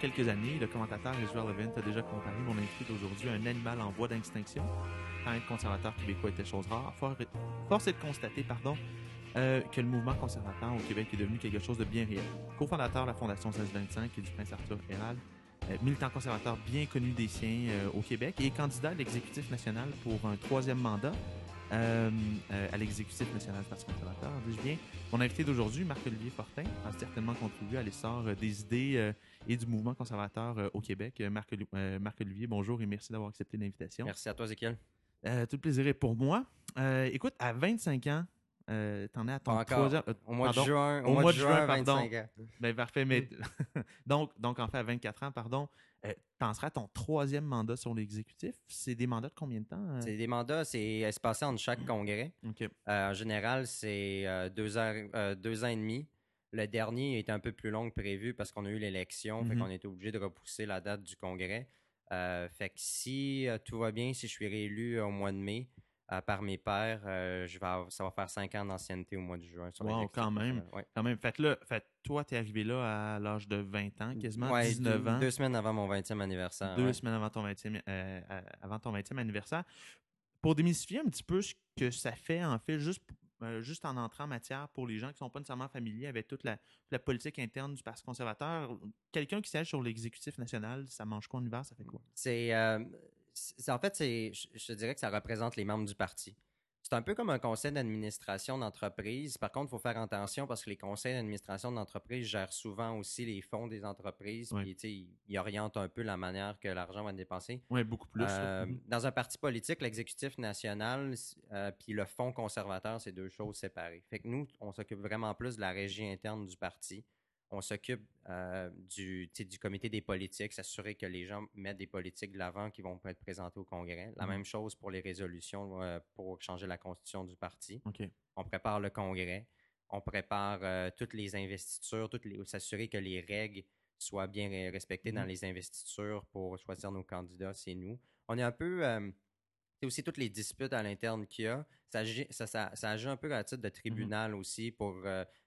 quelques années, le commentateur Israel Levin a déjà comparé mon invité d'aujourd'hui à un animal en voie d'extinction. Quand être conservateur québécois était chose rare, force est de constater, pardon, euh, que le mouvement conservateur au Québec est devenu quelque chose de bien réel. Co-fondateur de la Fondation 1625 et du Prince Arthur Hérald, euh, militant conservateur bien connu des siens euh, au Québec et candidat à l'exécutif national pour un troisième mandat à l'exécutif national du Parti conservateur, dis-je bien. Mon invité d'aujourd'hui, Marc-Olivier Fortin, a certainement contribué à l'essor des idées et du mouvement conservateur au Québec. Marc-Olivier, bonjour et merci d'avoir accepté l'invitation. Merci à toi, Zéchiel. tout le plaisir est pour moi. écoute, à 25 ans, euh, T'en es à ton troisième. Euh, au mois de juin. Au, mois de juin, 25 pardon. Ans. Ben, parfait. Mais donc, donc, en fait, à 24 ans, pardon, euh, t'en seras à ton troisième mandat sur l'exécutif. C'est des mandats de combien de temps? Euh? C'est des mandats, c'est espacé entre chaque congrès. en général, c'est deux, deux ans et demi. Le dernier est un peu plus long que prévu parce qu'on a eu l'élection, fait mm-hmm. qu'on était obligé de repousser la date du congrès. fait que si tout va bien, si je suis réélu au mois de mai, par mes euh, je vais ça va faire cinq ans d'ancienneté au mois de juin. wow, quand même. quand même. Fait, là, fait toi, tu es arrivé là à l'âge de 20 ans, quasiment 19 ans. Deux semaines avant mon 20e anniversaire. Deux semaines avant ton 20e, euh, avant ton 20e anniversaire. Pour démystifier un petit peu ce que ça fait, en fait, juste, euh, juste en entrant en matière pour les gens qui ne sont pas nécessairement familiers avec toute la, politique interne du Parti conservateur, quelqu'un qui siège sur l'exécutif national, ça mange quoi en hiver, ça fait quoi? C'est en fait, c'est, je, dirais que ça représente les membres du parti. C'est un peu comme un conseil d'administration d'entreprise. Par contre, il faut faire attention parce que les conseils d'administration d'entreprise gèrent souvent aussi les fonds des entreprises. Puis, ils orientent un peu la manière que l'argent va être dépensé. Oui, beaucoup plus. Euh, mm-hmm. dans un parti politique, l'exécutif national euh, puis le fonds conservateur, c'est deux choses séparées. Fait que nous, on s'occupe vraiment plus de la régie interne du parti on s'occupe euh, du, du comité des politiques, s'assurer que les gens mettent des politiques de l'avant qui vont être présentées au Congrès. La mmh. même chose pour les résolutions euh, pour changer la constitution du parti. On prépare le Congrès, on prépare euh, toutes les investitures, toutes les, s'assurer que les règles soient bien respectées dans mmh. les investitures pour choisir nos candidats, c'est nous. On est un peu c'est aussi toutes les disputes à l'interne qu'il y a. Ça, ça, ça, agit un peu à titre de mmh tribunal aussi pour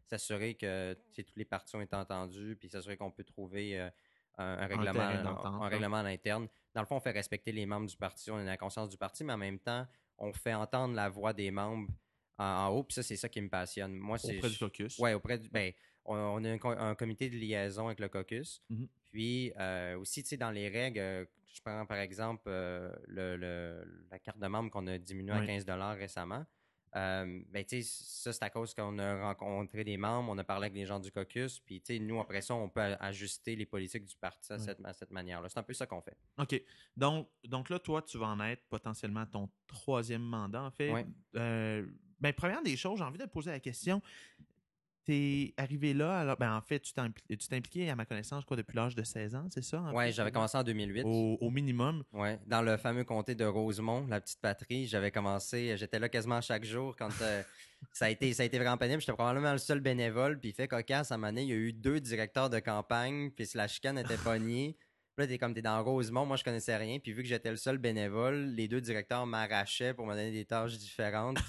s'assurer que toutes les parties ont été entendues, puis s'assurer qu'on peut trouver euh, un, règlement, un, règlement à l'interne. Dans le fond, on fait respecter les membres du parti, on a la conscience du parti, mais en même temps, on fait entendre la voix des membres en, haut, puis ça, c'est ça qui me passionne. Moi, auprès du caucus. Oui, auprès du. Ben, on, a un, comité de liaison avec le caucus. Mmh puis euh, aussi, tu sais, dans les règles, euh, je prends par exemple le, la carte de membre qu'on a diminuée à 15 récemment. Euh, ben, ça, c'est à cause qu'on a rencontré des membres, on a parlé avec des gens du caucus, puis nous, après ça, on peut ajuster les politiques du parti à, cette, cette manière-là. C'est un peu ça qu'on fait. OK. Donc, donc là, toi, tu vas en être potentiellement ton troisième mandat, en fait. Euh, ben, première des choses, j'ai envie de te poser la question t'es arrivé là, alors, ben en fait, tu t'es impliqué, à ma connaissance, quoi, depuis l'âge de 16 ans, c'est ça? Oui, j'avais commencé en 2008. Au, minimum. Oui, dans le fameux comté de Rosemont, la petite patrie, j'avais commencé, j'étais là quasiment chaque jour quand euh, ça, a été, ça a été vraiment pénible. J'étais probablement le seul bénévole, puis fait cocasse, à un moment donné, il y a eu deux directeurs de campagne, puis la chicane était pognée. Puis là, t'es comme t'es dans Rosemont, moi je connaissais rien, puis vu que j'étais le seul bénévole, les deux directeurs m'arrachaient pour me donner des tâches différentes.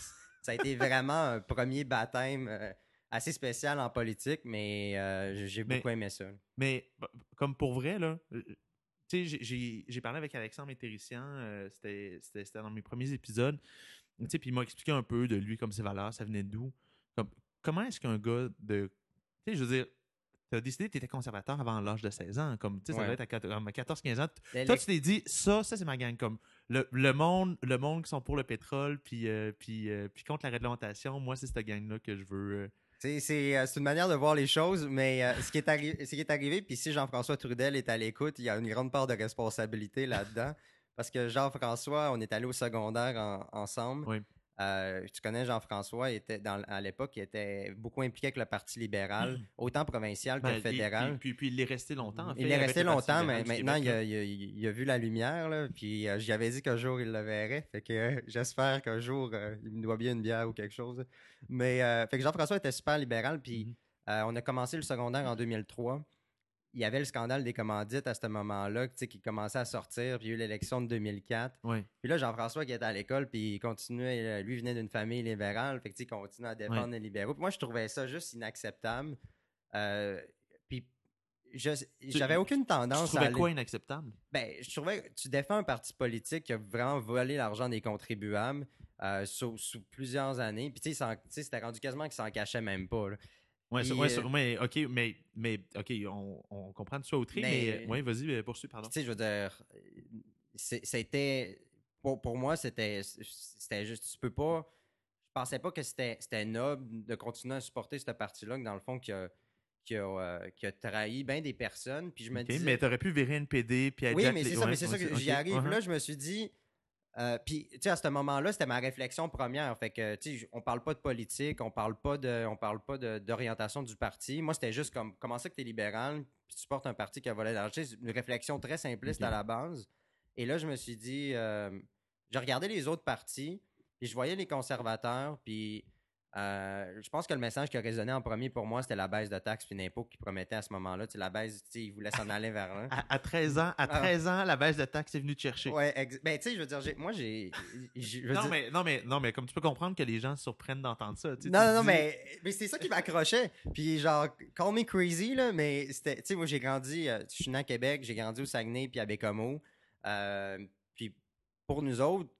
ça a été vraiment un premier baptême. Euh, assez spécial en politique, mais euh, j'ai beaucoup aimé ça. Mais comme pour vrai, là, euh, tu sais, j'ai parlé avec Alexandre Métérician, euh, c'était dans mes premiers épisodes, tu sais, puis il m'a expliqué un peu de lui, comme ses valeurs, ça venait d'où. Comment est-ce qu'un gars de. Tu sais, je veux dire, tu as décidé que tu étais conservateur avant l'âge de 16 ans. Comme, tu sais, ça devait être à 14-15 ans. Toi, tu t'es dit, ça, ça, c'est ma gang. Comme, le, le, monde, le monde qui sont pour le pétrole, puis, puis, puis contre la réglementation, moi, c'est cette gang-là que je veux euh, c'est une manière de voir les choses, mais euh, ce, qui est arrivé, ce qui est arrivé, puis si Jean-François Trudel est à l'écoute, il y a une grande part de responsabilité là-dedans. parce que Jean-François, on est allé au secondaire ensemble. Euh, tu connais Jean-François, était dans, à l'époque, il était beaucoup impliqué avec le Parti libéral, hmm. autant provincial que ben, fédéral. Puis, puis, il est resté longtemps. il est resté longtemps, mais maintenant, il a, il, a, vu la lumière, là, puis euh, j'y avais dit qu'un jour, il le verrait. Fait que euh, j'espère qu'un jour, il me doit bien une bière ou quelque chose. Mais fait que Jean-François était super libéral, puis mm-hmm. on a commencé le secondaire en 2003 il y avait le scandale des commandites à ce moment-là, qui commençait à sortir, puis il y a eu l'élection de 2004. Puis là, Jean-François qui était à l'école, puis il continuait, euh, lui venait d'une famille libérale, fait que, il continuait à défendre les libéraux. Puis moi, je trouvais ça juste inacceptable. Euh, puis je- j'avais aucune Tu tendance à trouvais aller- quoi inacceptable? Ben, je trouvais que tu défends un parti politique qui a vraiment volé l'argent des contribuables euh, sous, sous plusieurs années. Puis, tu sais, tu c'était rendu quasiment qu'il s'en cachait même pas. là. Ouais, ça- Puis, ouais, euh, ça- mais ok, mais, mais ok, on, on comprend que tu sois outré, mais, Mais- ouais, vas-y, poursuis, pardon. Puis, tu sais, je veux dire, c'était. Pour, pour moi, c'était c'était juste. Tu peux pas. Je pensais pas que c'était noble de continuer à supporter ce parti-là, que dans le fond, qui a, qui a, euh, qui a trahi bien des personnes. Puis je me Ok, disais. mais t'aurais pu virer NPD puis être Oui, mais c'est ça, ouais, mais c'est ça ouais, que j'y arrive. uh-huh. Là, je me suis dit. Euh, puis, tu sais, à ce moment-là, c'était ma réflexion première. Fait que, tu sais, on parle pas de politique, on parle pas de, on parle pas d'orientation du parti. Moi, c'était juste comme, comment ça que t'es libéral, puis tu portes un parti qui a volé l'argent. C'est une réflexion très simpliste à la base. Et là, je me suis dit, euh, j'ai regardé les autres partis, puis je voyais les conservateurs, puis euh, je pense que le message qui a résonné en premier pour moi, c'était la baisse de taxes puis d'impôts qu'ils promettaient à ce moment-là. Tu sais, la baisse, tu sais, ils voulaient s'en aller vers là. À, à 13 ans, à Ah. 13 ans, la baisse de taxes est venue te chercher. Ouais, ben tu sais, je veux dire, moi j'ai, Non, dire- mais, non, mais, non, mais comme tu peux comprendre que les gens se surprennent d'entendre ça. tu sais, non, tu non, non, dis- mais, mais c'est ça qui m'accrochait. Puis genre, call me crazy là, mais c'était, tu sais, moi j'ai grandi, euh, je suis né à Québec, j'ai grandi au Saguenay puis à Bécomo. Euh, puis pour nous autres,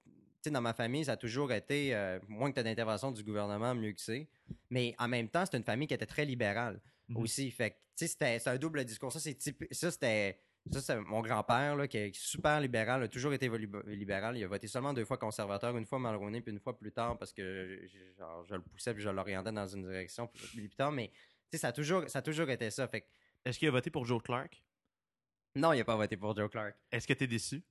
sais, dans ma famille, ça a toujours été euh, moins que t'as d'intervention du gouvernement, mieux que c'est. Mais en même temps, c'est une famille qui était très libérale. Mhm. aussi. Fait que, tu sais, c'était c'est un double discours. Ça, c'est ça, c'était. Ça, c'est mon grand-père, qui est super libéral, a toujours été libéral. Il a voté seulement deux fois conservateur, une fois Mulroney, puis une fois plus tard, parce que je, genre, je le poussais puis je l'orientais dans une direction plus plus tard. Mais, tu ça a toujours, ça a toujours été ça. Fait Est-ce qu'il a voté pour Joe Clark? non, il n'a pas voté pour Joe Clark. Est-ce que t'es déçu?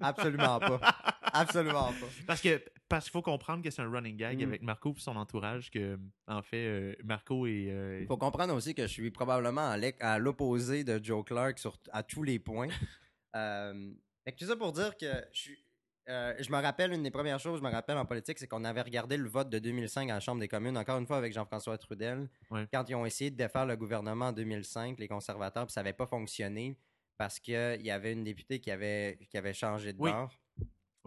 Absolument pas. Absolument pas. Parce que parce qu'il faut comprendre que c'est un running gag Mm. avec Marco et son entourage que en fait euh, Marco et euh, Il faut comprendre aussi que je suis probablement à l'opposé de Joe Clark sur, à tous les points. Euh, fait que tout ça pour dire que je, suis- euh, je me rappelle, une des premières choses que je me rappelle en politique, c'est qu'on avait regardé le vote de 2005 à la Chambre des communes, encore une fois avec Jean-François Trudel, Ouais. quand ils ont essayé de défaire le gouvernement en 2005, les conservateurs, puis ça n'avait pas fonctionné parce qu'il y avait une députée qui avait, qui avait changé de Oui. bord.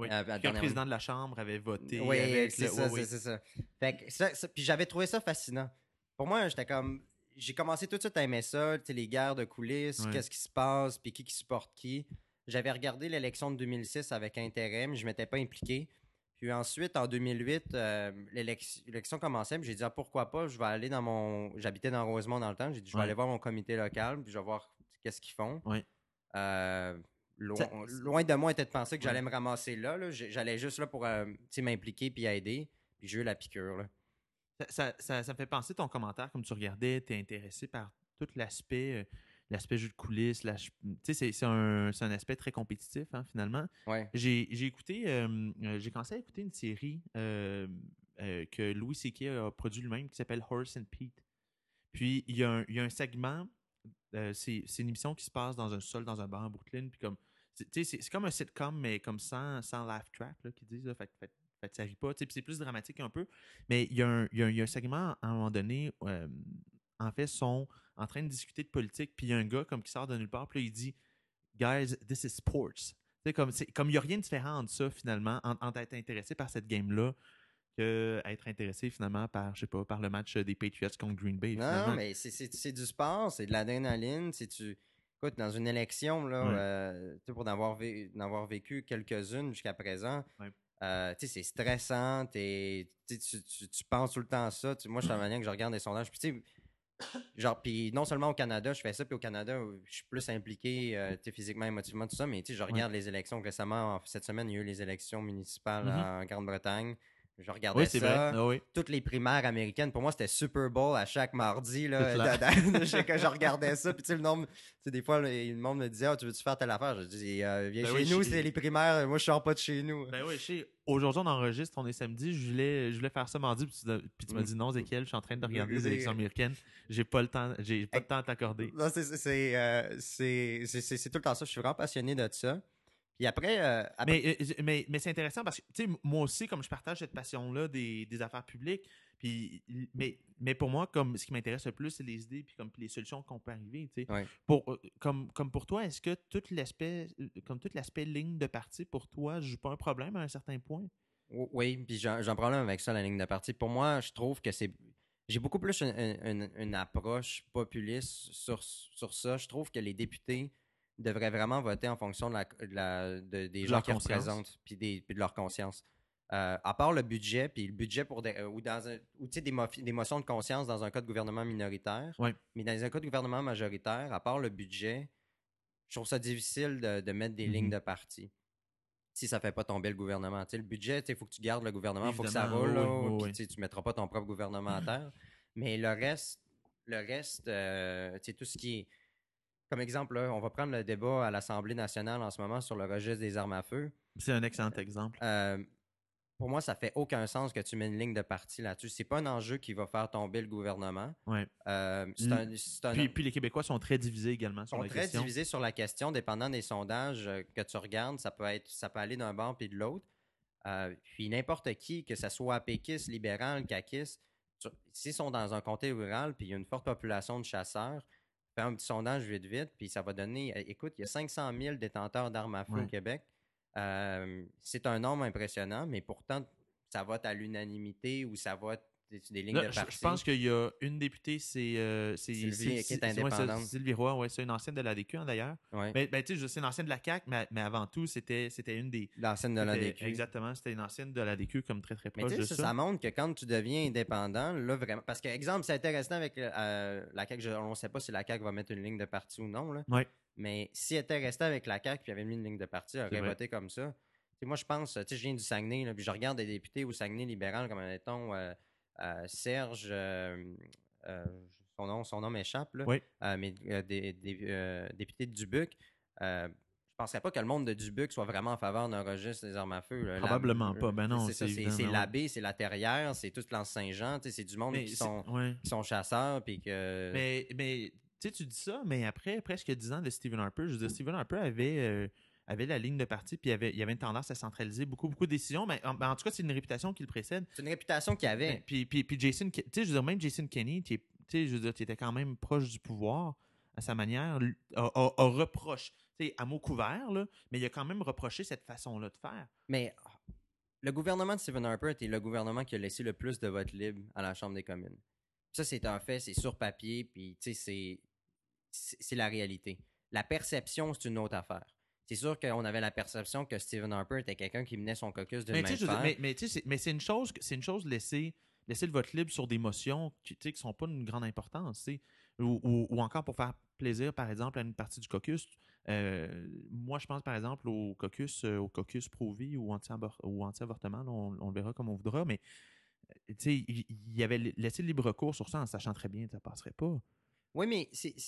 Oui, Euh, le président de la chambre avait voté Oui, c'est le- ça, c'est ça. Fait que ça- ça- puis j'avais trouvé ça fascinant. Pour moi, j'étais comme. J'ai commencé tout de suite à aimer ça, les guerres de coulisses, qu'est-ce qui se passe, puis qui qui supporte qui. J'avais regardé l'élection de 2006 avec intérêt, mais je m'étais pas impliqué. Puis ensuite, en 2008, euh, l'élec- l'élection commençait, puis j'ai dit ah, pourquoi pas, je vais aller dans mon. J'habitais dans Rosemont dans le temps, j'ai dit je vais Ouais. aller voir mon comité local, puis je vais voir qu'est-ce qu'ils font. Ouais. Euh, loin, de moi était de penser que j'allais me ramasser là. J'allais juste là pour euh, m'impliquer puis aider. Puis j'ai eu la piqûre. Là. Ça, ça, ça- ça me fait penser ton commentaire comme tu regardais, tu es intéressé par tout l'aspect euh, l'aspect jeu de coulisses, c'est un, aspect très compétitif hein, finalement. Ouais. J'ai écouté, euh, j'ai commencé à écouter une série que Louis C.K. a produit lui-même qui s'appelle Horse and Pete. Puis il y, a un- il y a un segment, c'est c'est une émission qui se passe dans un sol, dans un bar à Brooklyn. Puis comme, c'est comme un sitcom, mais comme sans, sans laugh track, qu'ils disent. Là, fait, fait, fait ça rit pas. c'est plus dramatique un peu. Mais il y, a un- il y a y a un segment à un moment donné, euh, en fait, sont en train de discuter de politique. Puis il y a un gars comme qui sort de nulle part. Puis il dit Guys, this is sports. Comme il n'y a rien de différent entre ça, finalement, en- entre être intéressé par cette game-là que être intéressé, finalement, par, je sais pas, par le match des Patriots contre Green Bay. Non, mais c'est- du sport, c'est de l'adrénaline. C'est tu. Écoute, dans une élection, là, Ouais. euh, pour en avoir, vé- vécu quelques-unes jusqu'à présent, Ouais. euh, c'est stressant. tu, tu, tu- tu penses tout le temps à ça. Moi, je suis la manière que je regarde des sondages. Puis, genre, puis non seulement au Canada, je fais ça, puis au Canada, je suis plus impliqué euh, physiquement, émotivement, tout ça, mais je regarde les élections récemment. en- Cette semaine, il y a eu les élections municipales Mhm. en Grande-Bretagne. Je regardais oui, vrai. Ah oui. toutes les primaires américaines, pour moi, c'était Super Bowl à chaque mardi. Là, je, sais que je regardais ça. Puis, tu sais, le nombre, tu sais, des fois, le, monde me disait, Ah, tu veux-tu faire telle affaire? Je dis, euh, viens Ben chez oui, nous, c'est les primaires. Moi, je sors pas de chez nous. Ben oui. Aujourd'hui, on enregistre, on est samedi. Je voulais, je voulais faire ça mardi, puis tu, tu m'as Mm. dit non, Zéchiel, je suis en train de regarder les élections américaines. J'ai pas le temps, j'ai pas de temps à t'accorder. Non, c'est- c'est c'est, euh, c'est tout le temps ça. Je suis vraiment passionné de ça. Puis après, euh, après- Mais, euh, mais, mais c'est intéressant parce que, tu sais, moi aussi, comme je partage cette passion-là des, des affaires publiques, puis, mais, mais pour moi, comme ce qui m'intéresse le plus, c'est les idées, puis comme puis les solutions qu'on peut arriver. Ouais. Pour, euh, comme, comme pour toi, est-ce que tout l'aspect, euh, comme tout l'aspect ligne de parti, pour toi, joue pas un problème à un certain point? Oui, puis j'ai un j'ai un problème avec ça, la ligne de parti. Pour moi, je trouve que c'est. j'ai beaucoup plus une, une- une approche populiste sur, sur ça. Je trouve que les députés devraient vraiment voter en fonction de la, de la- de- des De gens conscience. représentent puis, des, puis de leur conscience. Euh, à part le budget, puis le budget pour des, ou dans un, ou des, des motions de conscience dans un cas de gouvernement minoritaire, Ouais. mais dans un cas de gouvernement majoritaire, à part le budget, je trouve ça difficile de, de mettre des Mhm. lignes de parti si ça fait pas tomber le gouvernement. Le budget, il faut que tu gardes le gouvernement, il faut que ça roule. oui, oui. tu tu mettras pas ton propre gouvernement à terre. Mais le reste, le reste, euh, tout ce qui est. Comme exemple, là, on va prendre le débat à l'Assemblée nationale en ce moment sur le registre des armes à feu. C'est un excellent exemple. Euh, pour moi, ça fait aucun sens que tu mets une ligne de parti là-dessus. C'est pas un enjeu qui va faire tomber le gouvernement. Ouais. Euh, un, Puis, puis les Québécois sont très divisés également sur sont la très question. divisés sur la question, dépendant des sondages euh, que tu regardes. Ça peut être, ça peut aller d'un bord puis de l'autre. Euh, puis n'importe qui, que ce soit péquiste, libéral, caquiste, s'ils sont dans un comté rural puis il y a une forte population de chasseurs, fais un petit sondage vite vite, puis ça va donner. Écoute, il y a 500 000 détenteurs d'armes à feu Ouais. au Québec. Euh, c'est un nombre impressionnant, mais pourtant, ça vote à l'unanimité ou ça vote des, des lignes Là, de je, parti. je pense qu'il y a une députée, c'est euh, c'est- Sylvie, qui est ouais. Sylvie Roy, ouais, c'est une ancienne de l'ADQ hein, d'ailleurs. Ouais. Mais ben, tu sais, c'est une ancienne de la CAQ, mais, mais avant tout, c'était une des. L'ancienne de c'était- l'ADQ. Exactement, c'était une ancienne de l'ADQ comme très très proche de ça. ça, ça montre que quand tu deviens indépendant, là, vraiment. Parce que, exemple, c'est intéressant avec euh, la CAQ, je- on ne sait pas si la CAQ va mettre une ligne de parti ou non, là. Ouais. Mais si elle était restée avec la CAQ puis avait mis une ligne de parti, elle aurait voté comme ça. Moi, je pense, tu sais, je viens du Saguenay, là, puis je regarde des députés au Saguenay libéral, comme, mettons, euh, Serge, euh, euh, son, nom, son nom m'échappe. Oui. Euh, mais euh, des, des, euh, députés de Dubuc. Euh, je penserais pas que le monde de Dubuc soit vraiment en faveur d'un registre des armes à feu. là. Probablement pas, ben non, c'est l'abbé, c'est la terrière, c'est tout l'Anse-Saint-Jean, tu sais, c'est du monde Mais qui c'est- sont, ouais. qui sont chasseurs, puis que... Mais, mais tu dis ça, mais après presque 10 ans de Stephen Harper, je veux dire, Stephen Harper avait, euh, avait la ligne de parti, puis il avait, il avait une tendance à centraliser beaucoup, beaucoup de décisions. Mais en, en tout cas, c'est une réputation qui le précède. C'est une réputation qu'il avait. Ben, Puis, puis, puis Jason, tu sais, je veux dire, même Jason Kenney, tu sais, je veux dire, qui était quand même proche du pouvoir à sa manière, a, a- a reproché, tu sais, à mots couverts, là, mais il a quand même reproché cette façon-là de faire. Mais le gouvernement de Stephen Harper était le gouvernement qui a laissé le plus de votes libres à la Chambre des communes. Ça, c'est un fait, c'est sur papier, puis tu sais, c'est la réalité. La perception, c'est une autre affaire. C'est sûr qu'on avait la perception que Stephen Harper était quelqu'un qui menait son caucus d'une Mais main de mais, mais tu sais, c'est- mais c'est une chose, c'est une chose de laisser, laisser le vote libre sur des motions qui, qui sont pas d'une grande importance, ou, ou- ou encore pour faire plaisir, par exemple, à une partie du caucus. Euh, moi, je pense, par exemple, au caucus, euh, au caucus pro-vie ou anti-avortement, là, on, on le verra comme on voudra, mais euh, il, il y avait laissé le libre cours sur ça en sachant très bien que ça passerait pas. Oui, mais c'est-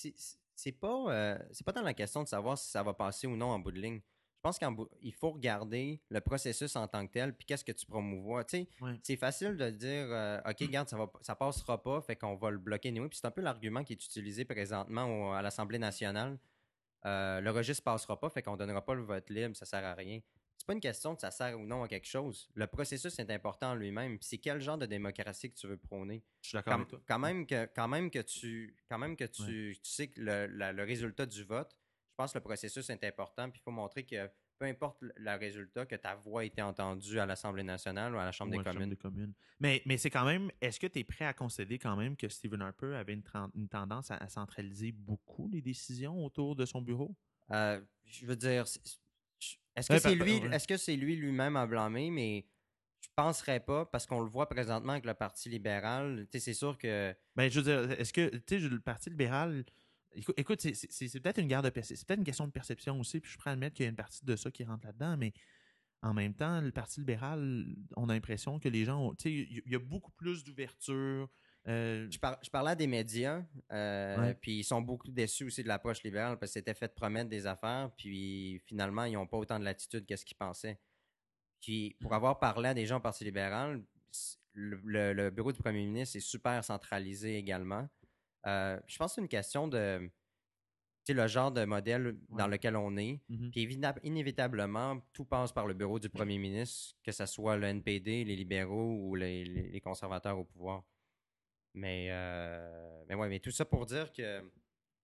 c'est pas, euh, c'est pas tant la question de savoir si ça va passer ou non en bout de ligne. Je pense qu'il faut regarder le processus en tant que tel, puis qu'est-ce que tu promouvois. Tu sais, Ouais. c'est facile de dire, euh, OK, regarde, ça, va, ça passera pas, fait qu'on va le bloquer anyway. Puis c'est un peu l'argument qui est utilisé présentement au- à l'Assemblée nationale. Euh, le registre passera pas, fait qu'on donnera pas le vote libre, ça sert à rien. C'est pas une question de ça sert ou non à quelque chose. Le processus est important en lui-même. C'est quel genre de démocratie que tu veux prôner Je suis d'accord quand, avec toi. quand même que quand même que tu quand même que tu, tu sais que le, la- le résultat du vote, je pense que le processus est important puis il faut montrer que peu importe le, résultat que ta voix a été entendue à l'Assemblée nationale ou à la Chambre Ou à des la Chambre communes. des communes. Mais, mais c'est quand même. Est-ce que tu es prêt à concéder quand même que Stephen Harper avait une, tendance à, à centraliser beaucoup les décisions autour de son bureau? Euh, je veux dire est-ce que Ouais, c'est lui ouais. est-ce que c'est lui lui-même à blâmer? Mais je penserais pas parce qu'on le voit présentement avec le Parti libéral, c'est sûr que Ben, je veux dire, est-ce que, tu sais, le Parti libéral. Écoute, c'est- peut-être une guerre de perception. C'est peut-être une question de perception aussi, puis je prêt à admettre qu'il y a une partie de ça qui rentre là-dedans, mais en même temps, le Parti libéral, on a l'impression que les gens ont. Tu sais, il y- il y a beaucoup plus d'ouverture. Euh, Je, par- je parlais à des médias, euh, Ouais. puis ils sont beaucoup déçus aussi de l'approche libérale parce que c'était fait de promettre des affaires, puis finalement, ils n'ont pas autant de latitude que ce qu'ils pensaient. Puis, pour avoir parlé à des gens au Parti libéral, le, le- le bureau du premier ministre est super centralisé également. Euh, je pense que c'est une question de le genre de modèle dans lequel on est. mhm. Puis inévitablement, tout passe par le bureau du premier ministre, que ce soit le NPD, les libéraux ou les conservateurs au pouvoir. Mais, euh, mais ouais, mais tout ça pour dire que,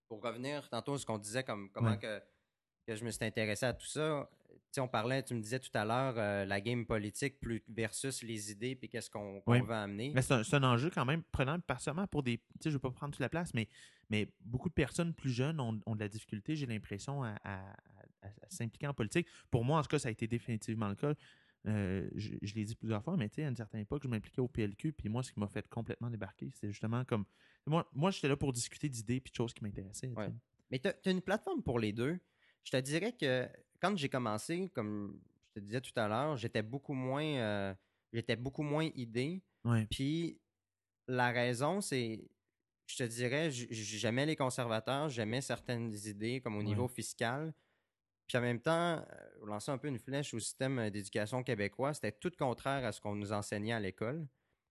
pour revenir tantôt à ce qu'on disait, comme comment Ouais. que que je me suis intéressé à tout ça. Tu on parlait, tu me disais tout à l'heure, euh, la game politique plus versus les idées, puis qu'est-ce qu'on Oui. veut amener. Mais c'est un, un enjeu quand même prenant, partiellement pour des. Tu sais, je ne veux pas prendre toute la place, mais, mais beaucoup de personnes plus jeunes ont, ont de la difficulté, j'ai l'impression, à, à- à- à s'impliquer en politique. Pour moi, en tout cas, ça a été définitivement le cas. Euh, je je l'ai dit plusieurs fois, mais tu sais, à une certaine époque, je m'impliquais au PLQ, puis moi, ce qui m'a fait complètement débarquer, c'est justement comme. Moi, moi j'étais là pour discuter d'idées puis de choses qui m'intéressaient. Ouais. Mais tu as, une plateforme pour les deux. Je te dirais que quand j'ai commencé, comme je te disais tout à l'heure, j'étais beaucoup moins euh, j'étais beaucoup moins idée. Ouais. Puis la raison, c'est, je te dirais, j'aimais les conservateurs, j'aimais certaines idées, comme au Ouais. niveau fiscal. Puis en même temps, euh, lancer un peu une flèche au système euh, d'éducation québécois, c'était tout contraire à ce qu'on nous enseignait à l'école.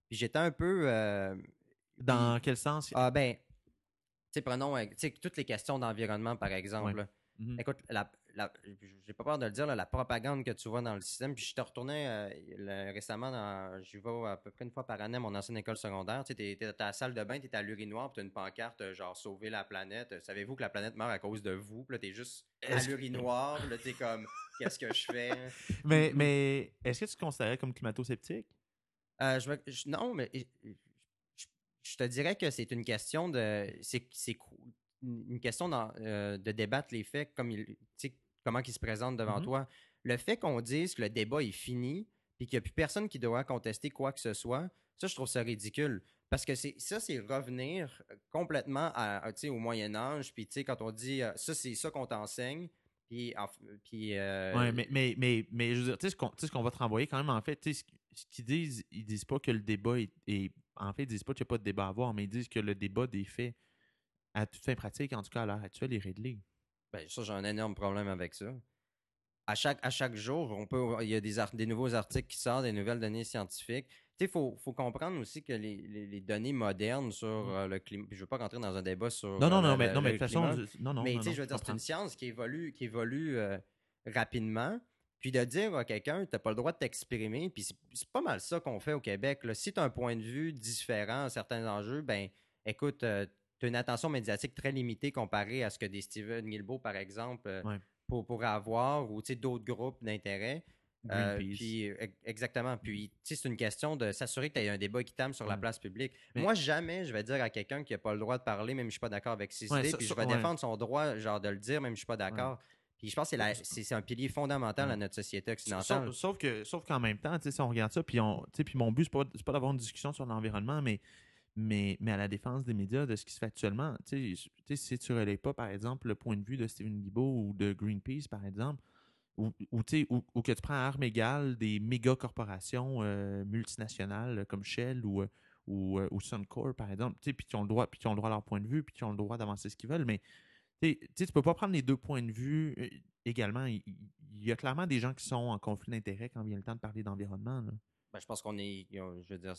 Puis j'étais un peu. euh, Dans quel sens? Ah ben, tu sais, prenons toutes les questions d'environnement, par exemple. Ouais. Mhm. Écoute, la- j'ai pas peur de le dire, là, la propagande que tu vois dans le système. Puis je te retournais euh, récemment, dans, j'y vais à peu près une fois par année à mon ancienne école secondaire. Tu sais, t'es, dans ta salle de bain, t'es à l'urinoir, puis t'as une pancarte euh, genre sauver la planète. Savez-vous que la planète meurt à cause de vous? Puis là, t'es juste à l'urinoir, là, t'es comme, qu'est-ce que je fais? Mais, mais est-ce que tu te considérais comme climato-sceptique? Euh, je me- je- non, mais je, te dirais que c'est une question de. C'est, c'est cou- une question euh, de débattre les faits comme il, comment ils se présentent devant Mhm. toi. Le fait qu'on dise que le débat est fini puis qu'il n'y a plus personne qui doit contester quoi que ce soit, ça, je trouve ça ridicule. Parce que ça, c'est revenir complètement à, au Moyen Âge. Puis, tu sais, quand on dit euh, ça, c'est ça qu'on t'enseigne. Puis, puis euh, Oui, mais, mais, mais, mais je veux dire, tu sais, ce qu'on va te renvoyer quand même, en fait, ce, ce qu'ils disent, ils disent pas que le débat est, est- En fait, ils disent pas qu'il n'y a pas de débat à avoir, mais ils disent que le débat des faits, à toute fin pratique, en tout cas à l'heure actuelle, est réglé. Ben, ça, j'ai un énorme problème avec ça. À chaque, à chaque jour, on peut, il y a des, art- des nouveaux articles qui sortent, des nouvelles données scientifiques. Tu sais, il faut, faut comprendre aussi que les, les- les données modernes sur euh, le climat. Je ne veux pas rentrer dans un débat sur. Non, non, euh, non, mais, le- non, mais de toute façon, non, non. mais non, tu sais, non, je veux dire, c'est une science qui évolue, qui évolue euh, rapidement. Puis de dire à quelqu'un, tu n'as pas le droit de t'exprimer. Puis c'est- c'est pas mal ça qu'on fait au Québec. là. Si tu as un point de vue différent à certains enjeux, ben écoute, tu as une attention médiatique très limitée comparée à ce que des Steven Guilbeault, par exemple, euh, Ouais. pour, pourraient avoir, ou d'autres groupes d'intérêt. Euh, puis, ex- exactement. Puis, sais, c'est une question de s'assurer que tu as un débat équitable sur la place publique. Mais- Moi, jamais je vais dire à quelqu'un qui n'a pas le droit de parler, même si je suis pas d'accord avec ses Ouais, idées, ça- puis je vais défendre son droit, genre, de le dire, même si je suis pas d'accord. Puis je pense que c'est un pilier fondamental Ouais. à notre société occidentale. Sauf, sauf que, sauf qu'en même temps, si on regarde ça, puis, on, puis mon but, c'est pas, pas d'avoir une discussion sur l'environnement, mais, mais, mais à la défense des médias, de ce qui se fait actuellement. Si tu relais pas, par exemple, le point de vue de Stephen Guilbeault ou de Greenpeace, par exemple, ou, ou, que tu prends à armes égales des méga corporations euh, multinationales comme Shell ou, euh, ou, euh, Suncor, par exemple, puis qui ont le droit, le droit à leur point de vue, puis qui ont le droit d'avancer ce qu'ils veulent, mais tu tu peux pas prendre les deux points de vue euh, également. Il, y a clairement des gens qui sont en conflit d'intérêts quand vient le temps de parler d'environnement. Ben, je pense qu'on est. Je veux dire,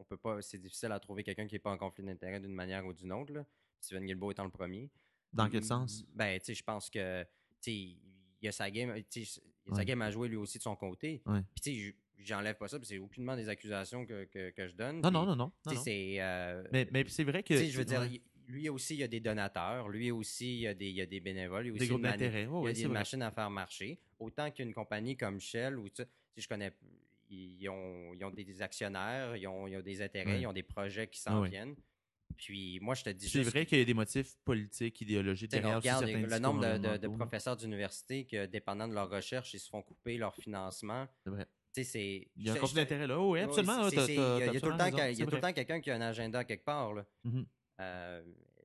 on peut pas. C'est difficile à trouver quelqu'un qui n'est pas en conflit d'intérêt d'une manière ou d'une autre. Là. Steven Guilbeault étant le premier. Dans quel Mm, sens? Ben, tu sais, je pense que. Tu sais, il y a sa game. Il a sa Ouais. game à jouer lui aussi de son côté. Ouais. Puis, tu sais, j- j'enlève pas ça, puis c'est aucunement des accusations que, que, que je donne. Non, non, non, non. c'est. euh, Mais, mais c'est vrai que. tu sais, je veux dire, ouais, il- lui aussi, il y a des donateurs. Lui aussi, il y a des, il y a des bénévoles. Il y a des groupes d'intérêt. Il y a des vrai. machines à faire marcher. Autant qu'une compagnie comme Shell, ou tu sais, si je connais, ils ont, ils ont des actionnaires, ils ont, ils ont des intérêts, Ouais. ils ont des projets qui s'en Ouais, ouais. viennent. Puis moi, je te dis C'est vrai qu'il y a des motifs politiques, idéologiques derrière regarde le nombre de, professeurs d'université que, dépendant de leur recherche, ils se font couper leur financement. C'est vrai. Il y a un conflit d'intérêt là. Oh, oui, absolument. Il y a- tout le temps quelqu'un qui a un agenda quelque part. Là. Euh,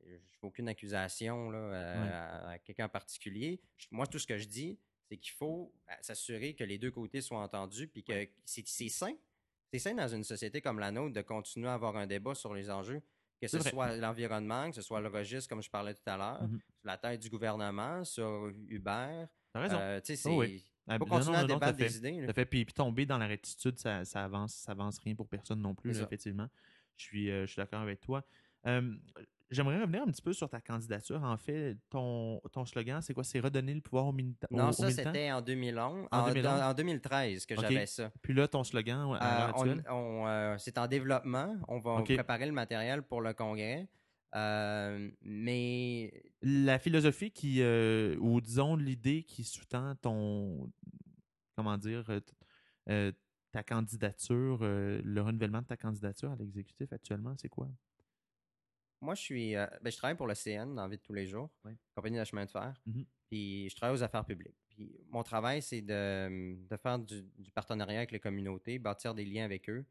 je fais aucune accusation là, euh, à, à quelqu'un en particulier. Moi, tout ce que je dis, c'est qu'il faut euh, s'assurer que les deux côtés soient entendus, puis que c'est c'est sain. C'est sain dans une société comme la nôtre de continuer à avoir un débat sur les enjeux, que ce soit l'environnement, que ce soit le registre, comme je parlais tout à l'heure, Mhm. sur la tête du gouvernement, sur Uber. T'as raison. Euh, sais, c'est. Oh oui. Ah, faut non, continuer non, à non, débattre des fait. idées. fait. Puis, puis tomber dans la rectitude, ça, ça avance, ça avance rien pour personne non plus, là, effectivement. Je suis, euh, je suis d'accord avec toi. Euh, J'aimerais revenir un petit peu sur ta candidature. En fait, ton, ton slogan, c'est quoi? C'est redonner le pouvoir aux, milita- aux- Non, aux ça, c'était en 2011. En En, 2011? en 2013 que j'avais ça. Puis là, ton slogan à Euh, on- on, euh, c'est en développement. On va préparer le matériel pour le congrès. Euh, mais La philosophie qui, ou disons l'idée qui sous-tend ton, comment dire, ta candidature, le renouvellement de ta candidature à l'exécutif actuellement, c'est quoi? Moi, je suis, euh, ben, je travaille pour le CN dans la vie de tous les jours, compagnie de chemin de fer. Mhm. Puis je travaille aux affaires publiques. Puis mon travail, c'est de, de faire du, du partenariat avec les communautés, bâtir des liens avec eux,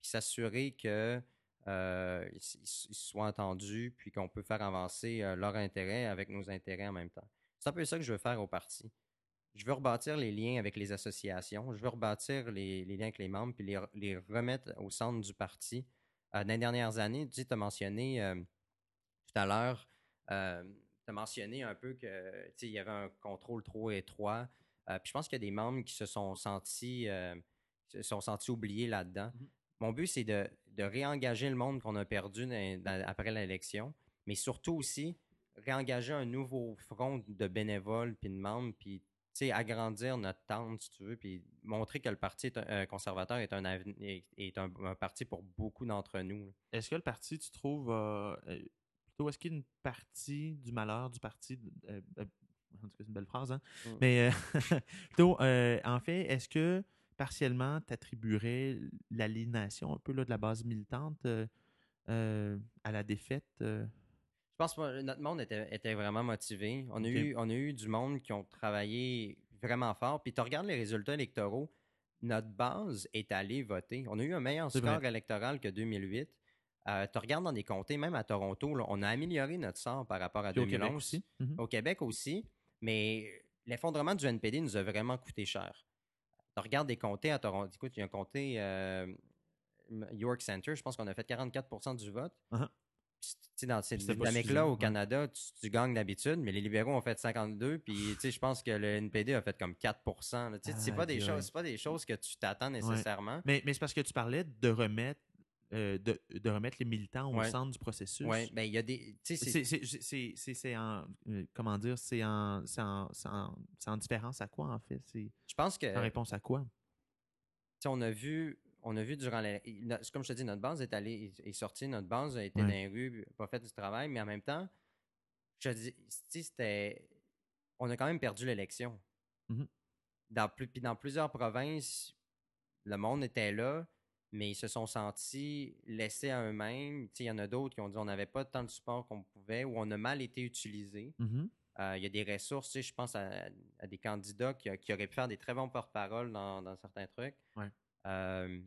puis s'assurer que euh, ils, soient entendus, puis qu'on peut faire avancer euh, leurs intérêts avec nos intérêts en même temps. C'est un peu ça que je veux faire au parti. Je veux rebâtir les liens avec les associations, je veux rebâtir les, les liens avec les membres, puis les, les remettre au centre du parti. Euh, dans les dernières années, tu as mentionné euh, tout à l'heure, euh, tu as mentionné un peu que tu sais, il y avait un contrôle trop étroit. Puis je pense qu'il y a des membres qui se sont sentis, se sont sentis oubliés là-dedans. Mhm. Mon but, c'est de, de réengager le monde qu'on a perdu dans- dans- après l'élection, mais surtout aussi réengager un nouveau front de bénévoles puis de membres, puis agrandir notre tente, si tu veux, puis montrer que le Parti est un- euh, conservateur est un, est, est un, un parti pour beaucoup d'entre nous. Est-ce que le parti, tu trouves, euh, euh, plutôt, est-ce qu'il y a une partie du malheur du parti, euh, en tout cas, c'est une belle phrase, hein? Mm. Mais euh, plutôt, euh, en fait, est-ce que partiellement, tu attribuerais l'aliénation un peu là, de la base militante à la défaite? Euh? Je pense que notre monde était, était vraiment motivé. On a, eu, on a eu du monde qui ont travaillé vraiment fort. Puis tu regardes les résultats électoraux, notre base est allée voter. On a eu un meilleur score vrai. électoral que 2008. Euh, tu regardes dans des comtés, même à Toronto, là, on a amélioré notre sort par rapport à Puis au 2011. Québec aussi? Mhm. Au Québec aussi, mais l'effondrement du NPD nous a vraiment coûté cher. Tu regardes des comtés à Toronto. Écoute, il y a un comté euh, York Center, je pense qu'on a fait 44% du vote. Uh-huh. Dans dynamiques-là, suffisant, au. Canada, tu, tu gagnes d'habitude, mais les libéraux ont fait 52, puis je pense que le NPD a fait comme 4 là. Tu sais, C'est pas, des choses- pas des choses que tu t'attends nécessairement. Mais, mais c'est parce que tu parlais de remettre, euh, de, de remettre les militants au Ouais. centre du processus. Oui, ben il y a des. c'est- C'est- c'est- c'est c'est- c'est en. euh, comment dire? C'est en, c'est en, c'est en, c'est en différence à quoi, en fait? C'est Je pense que. en réponse à quoi? on a vu, on a vu durant c'est comme je te dis, notre base est allée, est sortie, notre base a été Ouais. dans les rues, pas fait du travail, mais en même temps, je te dis, c'était, on a quand même perdu l'élection. Mhm. Dans plus, puis dans plusieurs provinces, le monde était là, mais ils se sont sentis laissés à eux-mêmes. Il y en a d'autres qui ont dit on n'avait pas tant de support qu'on pouvait ou on a mal été utilisés. Mhm. Euh, il y a des ressources, je pense à, à des candidats qui, qui auraient pu faire des très bons porte-parole dans, dans certains trucs. Ouais. Euh,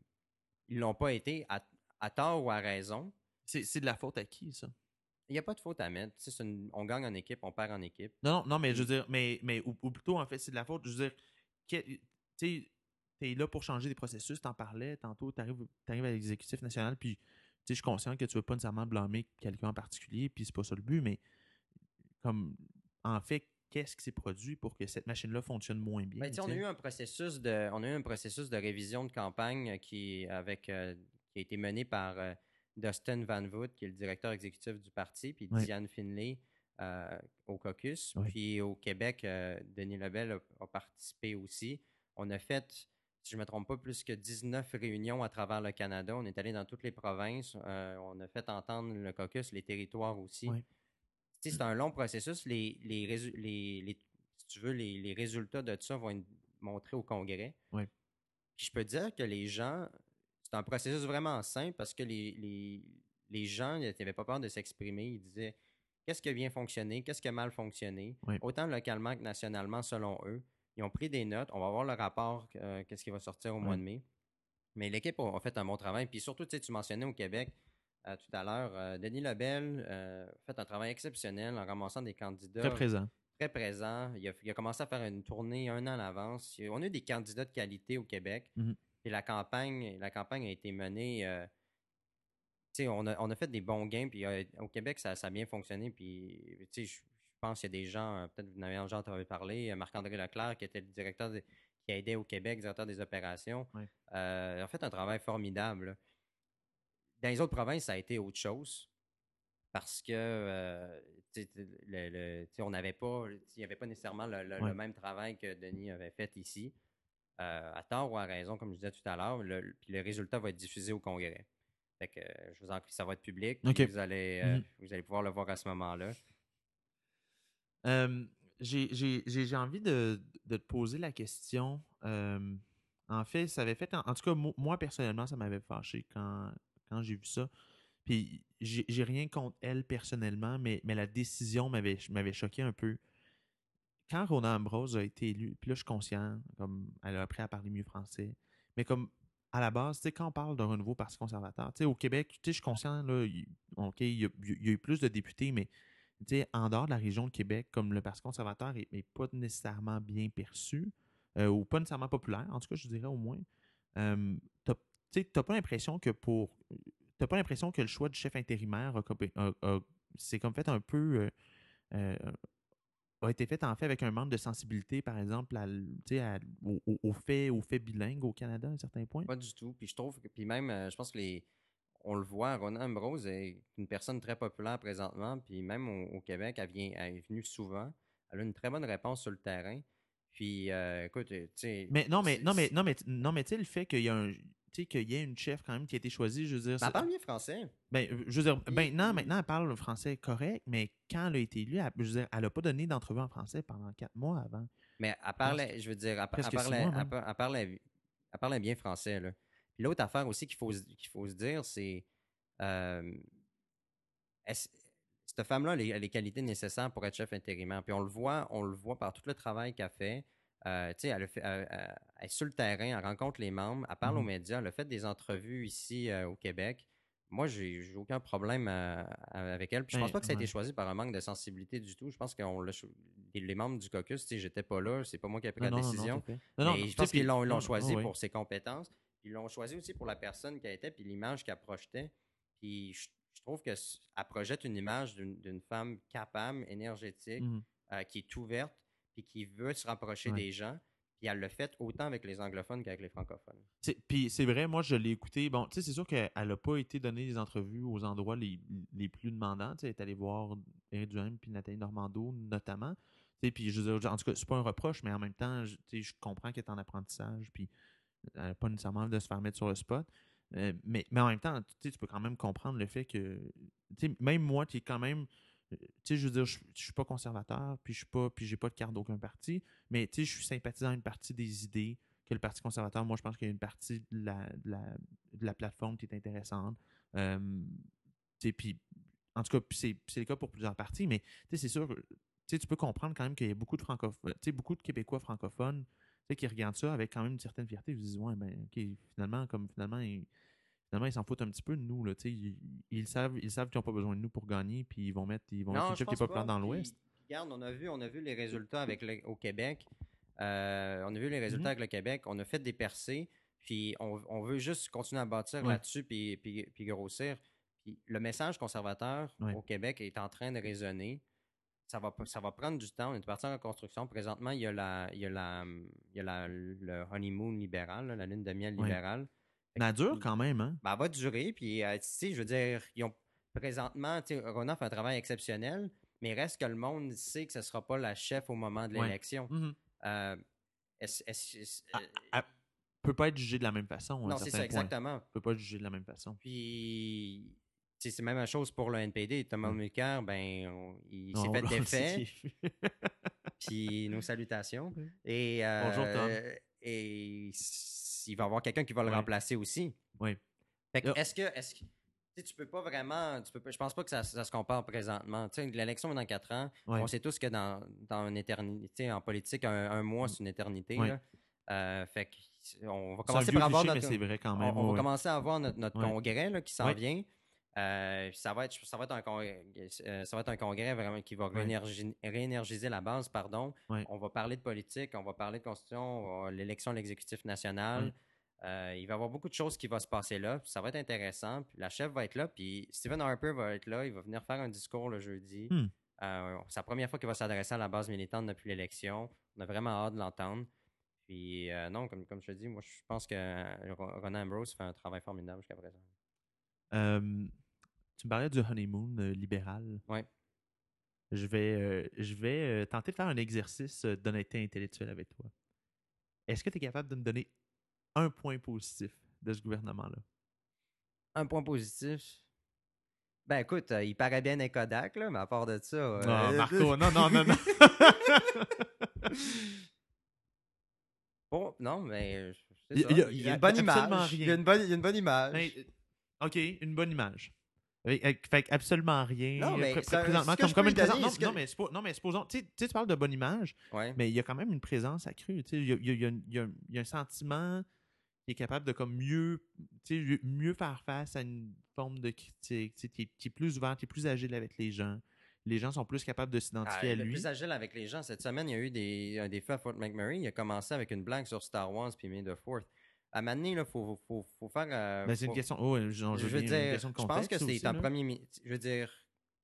ils l'ont pas été, à, à tort ou à raison. C'est de la faute à qui, ça? Il n'y a pas de faute à mettre. Tu sais, c'est une- on gagne en équipe, on perd en équipe. Non, non, mais je veux dire, mais, mais ou, ou plutôt, en fait, c'est de la faute. Je veux dire, tu sais, t'es là pour changer des processus, t'en parlais tantôt, t'arrives arrives à l'exécutif national, puis je suis conscient que tu veux pas nécessairement blâmer quelqu'un en particulier, puis c'est pas ça le but, mais comme, en fait, qu'est-ce qui s'est produit pour que cette machine-là fonctionne moins bien? Ben, on, a eu un processus de, on a eu un processus de révision de campagne qui, avec, euh, qui a été mené par euh, Dustin Van Voot, qui est le directeur exécutif du parti, puis. Diane Finlay euh, au caucus. Puis au Québec, euh, Denis Lebel a, a participé aussi. On a fait, si je ne me trompe pas, plus que 19 réunions à travers le Canada. On est allé dans toutes les provinces. Euh, on a fait entendre le caucus, les territoires aussi. C'est un long processus. Les, les, résu- les- les- si tu veux, les, les résultats de ça vont être montrés au Congrès. Puis je peux dire que les gens, c'est un processus vraiment simple parce que les, les, les gens n'avaient pas peur de s'exprimer. Ils disaient qu'est-ce qui a bien fonctionné, qu'est-ce qui a mal fonctionné, autant localement que nationalement selon eux. Ils ont pris des notes. On va voir le rapport, euh, qu'est-ce qui va sortir au mois de mai. Mais l'équipe a, a fait un bon travail. Puis surtout, tu sais, tu mentionnais au Québec euh, tout à l'heure, euh, Denis Lebel euh, a fait un travail exceptionnel en ramassant des candidats Très présent. très présent. Il a, il a commencé à faire une tournée un an à l'avance. A- On a eu des candidats de qualité au Québec. Et la campagne, la campagne a été menée. euh, on a, on a fait des bons gains. Puis au Québec, ça, ça a bien fonctionné. Puis, je je pense qu'il y a des gens, peut-être vous en avez déjà entendu parler, Marc-André Leclerc, qui était le directeur de- qui aidait au Québec, directeur des opérations, a fait un travail formidable. là. Dans les autres provinces, ça a été autre chose. Parce que euh, le- le- on n'avait pas, il n'y avait pas nécessairement le, même travail que Denis avait fait ici. Euh, à tort ou à raison, comme je disais tout à l'heure, le, puis le résultat va être diffusé au Congrès. Fait que euh, je vous en prie, ça va être public. Vous, allez, euh, Mhm. vous allez pouvoir le voir à ce moment-là. J'ai- envie de, de te poser la question. en fait, ça avait fait. En, en tout cas, mo- moi, personnellement, ça m'avait fâché quand, j'ai vu ça. Puis, j'ai rien contre elle personnellement, mais, mais la décision m'avait choqué un peu. Quand Rona Ambrose a été élue, puis là, je suis conscient, comme elle a appris à parler mieux français, mais comme à la base, tu sais, quand on parle d'un renouveau parti conservateur, tu sais, au Québec, tu sais, je suis conscient, là, OK, il y, a, eu plus de députés, mais tu sais, en dehors de la région de Québec, comme le Parti conservateur n'est pas nécessairement bien perçu, euh, ou pas nécessairement populaire, en tout cas, je dirais au moins, euh, tu sais, t'as pas l'impression que pour. T'as pas l'impression que le choix du chef intérimaire c'est comme fait un peu. euh, euh, a été fait en fait avec un manque de sensibilité, par exemple, à tu sais, à- au, au- au fait, au fait bilingue au Canada à un certain point? Pas du tout. Puis je trouve que, puis même, euh, je pense que les, on le voit, Rona Ambrose est une personne très populaire présentement, puis même au, au Québec, elle, vient, elle est venue souvent. Elle a une très bonne réponse sur le terrain. Puis, euh, écoute, tu sais. Mais non, mais non, mais non, mais non, mais tu sais, le fait qu'il y a un. Tu sais, qu'il y ait une chef quand même qui a été choisie, je veux dire. Elle parle bien français. Ben, euh, je veux dire, maintenant, maintenant, elle parle le français correct, mais quand elle a été élue, elle, je veux dire, elle n'a pas donné d'entrevue en français pendant quatre mois avant. Mais elle parlait, je veux dire, elle, elle parlait, mois, elle, parlait, parlait bien français. Là. Puis l'autre affaire aussi qu'il faut, se- qu'il faut se dire, c'est. euh, cette femme-là, les- a les qualités nécessaires pour être chef intérimaire. Puis on le voit, on le voit par tout le travail qu'elle fait. Euh, tu sais, elle, a fait- elle- elle- elle est sur le terrain, elle rencontre les membres, elle parle aux Mhm. médias, elle a fait des entrevues ici euh, au Québec. Moi, j'ai aucun problème euh, avec elle. Puis je pense Ben, pas que ça a été choisi par un manque de sensibilité du tout. Je pense que les, membres du caucus, j'étais pas là, c'est pas moi qui ai pris Non, la non, décision. Non, mais je pense qu'ils l'ont ils l'ont non, choisi pour ses compétences. Ils l'ont choisi aussi pour la personne qu'elle était, puis l'image qu'elle projetait. Puis je, je trouve qu'elle projette une image d'une femme capable, énergétique, euh, qui est ouverte, puis qui veut se rapprocher Ouais. des gens. Puis elle le fait autant avec les anglophones qu'avec les francophones. C'est- Puis c'est vrai, moi je l'ai écouté. Bon, tu sais, c'est sûr qu'elle n'a pas été donner des entrevues aux endroits les, les plus demandants. Elle est allée voir Éric Duhaime puis Nathalie Normando notamment. Puis je veux dire, en tout cas, c'est pas un reproche, mais en même temps, je, je comprends qu'elle est en apprentissage, puis elle n'a pas nécessairement envie de se faire mettre sur le spot. Euh, mais, mais en même temps, tu sais, tu peux quand même comprendre le fait que, tu sais, même moi qui est quand même, euh, tu sais, je veux dire, je, je suis pas conservateur, puis je suis pas, puis j'ai pas de carte d'aucun parti, mais tu sais, je suis sympathisant à une partie des idées que le Parti conservateur, moi, je pense qu'il y a une partie de la, la, de la plateforme qui est intéressante. Euh, tu sais, puis, en tout cas, c'est le cas pour plusieurs partis, mais tu sais, c'est sûr, tu sais, tu peux comprendre quand même qu'il y a beaucoup de francophones, tu sais, beaucoup de Québécois francophones tu sais, qui regardent ça avec quand même une certaine fierté. Ils se disent, ouais, ben, OK, finalement, comme finalement, finalement, ils s'en foutent un petit peu de nous. Là, ils, ils savent, ils savent qu'ils n'ont pas besoin de nous pour gagner, puis ils vont mettre, ils vont mettre une qui est pense populaire dans l'Ouest. Regarde, on a vu, on a vu les résultats avec le- au Québec. Euh, on a vu les résultats Mhm. avec le Québec. On a fait des percées. Puis on, on veut juste continuer à bâtir Ouais. là-dessus puis, puis, puis grossir. Puis le message conservateur Ouais. au Québec est en train de résonner. Ça va, ça va prendre du temps. On est parti en reconstruction. Présentement, il y a, la, il y a, la, il y a la- le honeymoon libéral, là, la lune de miel libérale. Mais elle dure quand même, hein? ben, elle va durer. Puis, euh, tu sais, je veux dire, ils ont présentement, tu sais, Rona fait un travail exceptionnel, mais reste que le monde sait que ce ne sera pas la chef au moment de Ouais. l'élection. Mhm. Euh, est-ce- est-ce- est-ce- Ah, euh, Elle peut pas être jugée de la même façon. non, c'est ça, point. exactement. Elle peut pas être jugée de la même façon. Puis, c'est la même chose pour le NPD. Thomas Mm. Mulcair, ben, on- il s'est fait défait. Puis, nos salutations. Et, euh, Bonjour, Tom. Et s- il va y avoir quelqu'un qui va le Ouais. remplacer aussi. Oui. Fait que Là- est-ce que, est-ce que tu peux pas vraiment, tu peux pas- je pense pas que ça, ça se compare présentement. Tu sais, l'élection est dans quatre ans. Ouais. On sait tous que dans, dans une éternité, en politique, un, un mois, c'est une éternité. Ouais. là. Euh, fait que on va commencer par avoir cliché, notre, vrai quand on, même. on va ouais. commencer à avoir notre, notre congrès là, qui s'en vient. Euh, ça va être, ça va être un congrès, euh, ça va être un congrès vraiment qui va réénergiser la base, pardon. On va parler de politique, on va parler de constitution, l'élection de l'exécutif national. Euh, il va y avoir beaucoup de choses qui vont se passer là. ça va être intéressant. Puis la chef va être là. Puis Stephen Harper va être là. Il va venir faire un discours le jeudi. Hmm. Euh, c'est la première fois qu'il va s'adresser à la base militante depuis l'élection. On a vraiment hâte de l'entendre. Puis euh, non, comme, comme je te dis, moi je pense que Ro- Ronan Ambrose fait un travail formidable jusqu'à présent. Tu me parlais du honeymoon euh, libéral. Ouais. Je vais, euh, je vais euh, tenter de faire un exercice d'honnêteté intellectuelle avec toi. Est-ce que tu es capable de me donner un point positif de ce gouvernement-là? Un point positif? Ben écoute, euh, il paraît bien des Kodak, là, mais à part de ça. euh, Ah, Marco, non, non, non, non. Bon, non, mais Il- y a- une bonne image. Il y a une bonne, il y a une bonne image. OK, une bonne image. Fait, euh, absolument rien. Non, mais pré- ça- présentement, comme, comme une donner, présence. Non, ce que- non, mais, suppo- non, mais supposons. Tu sais- tu parles de bonne image, Ouais. mais il y a quand même une présence accrue. Il y a, y a- y a- y a- y a un sentiment qui est capable de comme mieux, mieux faire face à une forme de critique. Tu es, plus ouvert, tu es plus agile avec les gens. Les gens sont plus capables de Ah, s'identifier à le lui. plus agile avec les gens. Cette semaine, il y a eu des, un défi à Fort McMurray. Il a commencé avec une blague sur Star Wars puis May the Fourth. À donné, il faut, faut, faut faire. euh, Ben, c'est une question. oh, genre, Je veux une dire, question de je pense que c'est un premier. mi- Je veux dire,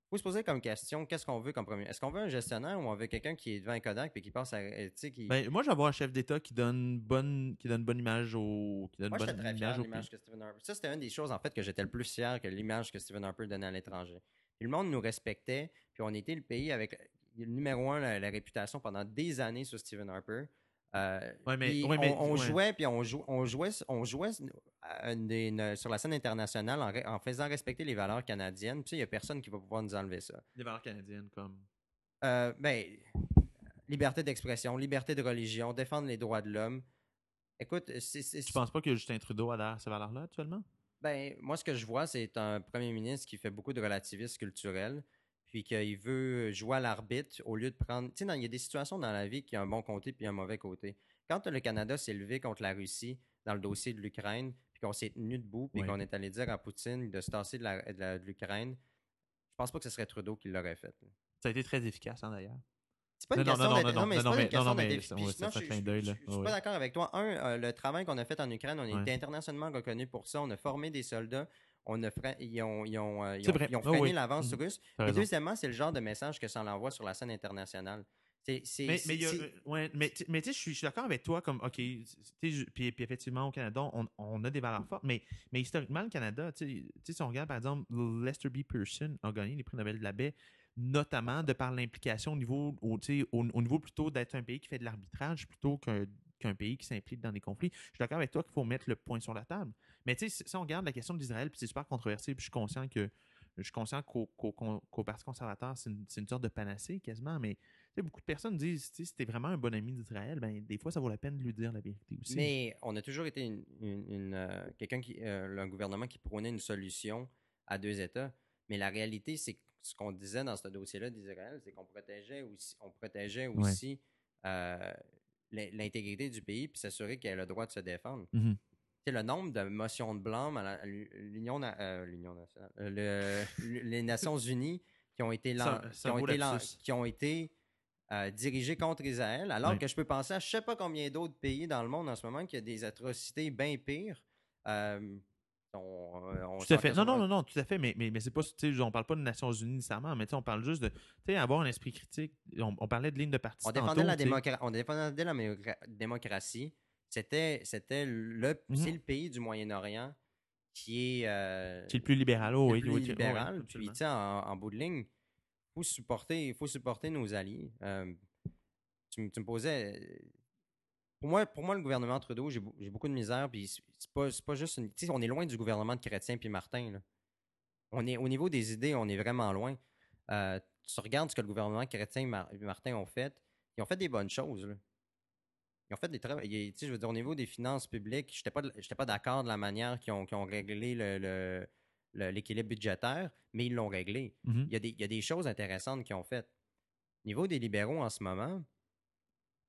faut se poser comme question qu'est-ce qu'on veut comme premier. Est-ce qu'on veut un gestionnaire ou on veut quelqu'un qui est devant un Kodak et qui passe à. euh, qui. Ben, moi, avoir un chef d'État qui donne bonne, qui donne bonne image au, qui donne Moi, bonne très fier image au l'image que Stephen Harper. Ça, c'était une des choses, en fait, que j'étais le plus fier que l'image que Stephen Harper donnait à l'étranger. Le monde nous respectait, puis on était le pays avec le numéro un, la, la réputation pendant des années sur Stephen Harper. Euh, Ouais, mais- puis ouais, mais- on, on ouais. jouait, puis on, jou- on jouait, on jouait des- une- sur la scène internationale en, faisant respecter les valeurs canadiennes. Puis il n'y a personne qui va pouvoir nous enlever ça. Des valeurs canadiennes comme? Euh, ben, liberté d'expression, liberté de religion, défendre les droits de l'homme. Écoute, c'est, Tu penses pas que Justin Trudeau adhère à ces valeurs-là actuellement? Ben, moi, ce que je vois, c'est un premier ministre qui fait beaucoup de relativisme culturel, puis qu'il veut jouer à l'arbitre au lieu de prendre. Tu sais, il y a des situations dans la vie qui ont un bon côté puis un mauvais côté. Quand le Canada s'est levé contre la Russie dans le dossier de l'Ukraine, puis qu'on s'est tenu debout, puis qu'on est allé dire à Poutine de se tasser de l'Ukraine, je pense pas que ce serait Trudeau qui l'aurait fait. là. Ça a été très efficace, hein, d'ailleurs. C'est pas une Non, question non, non, non, mais non, mais- mais je- suis pas d'accord avec toi. Un, euh, le travail qu'on a fait en Ukraine, on a Ouais. été internationalement reconnu pour ça. On a formé des soldats. On a frein- ils ont, ils ont, euh, ils C'est ont- vrai. ils ont Ah oui. l'avance Mhm. russe. Et deuxièmement, c'est le genre de message que ça l'envoie sur la scène internationale. C'est, c'est, Mais, mais, euh, ouais, mais, mais je suis- d'accord avec toi, comme, OK, puis, puis effectivement, au Canada, on, on a des valeurs fortes, mais, mais historiquement, le Canada, si on regarde, par exemple, Lester B. Pearson a gagné les prix Nobel de la baie, notamment de par l'implication au niveau, au, niveau plutôt d'être un pays qui fait de l'arbitrage plutôt qu'un qu'un pays qui s'implique dans des conflits. Je suis d'accord avec toi qu'il faut mettre le point sur la table. Mais tu sais, si on regarde la question d'Israël, puis c'est super controversé, puis je suis conscient que je suis conscient qu'au Parti conservateur, c'est une, sorte de panacée quasiment, mais beaucoup de personnes disent, si t'es vraiment un bon ami d'Israël, ben, des fois, ça vaut la peine de lui dire la vérité aussi. Mais on a toujours été une, une- une, euh, quelqu'un qui, euh, un gouvernement qui prônait une solution à deux États. Mais la réalité, c'est que ce qu'on disait dans ce dossier-là d'Israël, c'est qu'on protégeait aussi, on protégeait aussi euh, l'in- l'intégrité du pays puis s'assurer qu'il ait le droit de se défendre. Mhm. Sais, le nombre de motions de blâme à l'Union euh, l'Union nationale, euh, le- les Nations Unies qui ont été, lan- qui ont été, qui ont été euh, dirigées contre Israël, alors Oui. que je peux penser à je sais pas combien d'autres pays dans le monde en ce moment qui a des atrocités bien pires. Euh, on- euh, on Tout à fait. Non, non, non, non, tout à fait. Mais, mais, mais c'est pas, tu sais, on parle pas de Nations Unies nécessairement, mais tu sais, on parle juste de, tu sais, avoir un esprit critique. On, on parlait de ligne de parti. On défendait, tantôt, la démocra- on défendait la démocratie. C'était, c'était le, c'est le pays du Moyen-Orient qui est, euh, C'est le plus libéral, oh, le oui, plus oui, libéral. oui, puis, tu sais, en, en bout de ligne, faut supporter, faut supporter nos alliés. Euh, tu, me- tu me posais. Pour moi, pour moi, le gouvernement Trudeau, j'ai, beau- j'ai beaucoup de misère. Puis c'est pas, c'est pas juste une. Tu sais, on est loin du gouvernement de Chrétien puis Martin. là. On est, au niveau des idées, on est vraiment loin. Euh, tu regardes ce que le gouvernement Chrétien et Mar- Martin ont fait. Ils ont fait des bonnes choses. là. Ils ont fait des travaux. Tu sais, je veux dire, au niveau des finances publiques, je n'étais pas, j'étais pas d'accord de la manière qu'ils ont, ont réglé le- le- le- l'équilibre budgétaire, mais ils l'ont réglé. Mhm. Il y, a des, il y a des choses intéressantes qu'ils ont faites. Au niveau des libéraux en ce moment,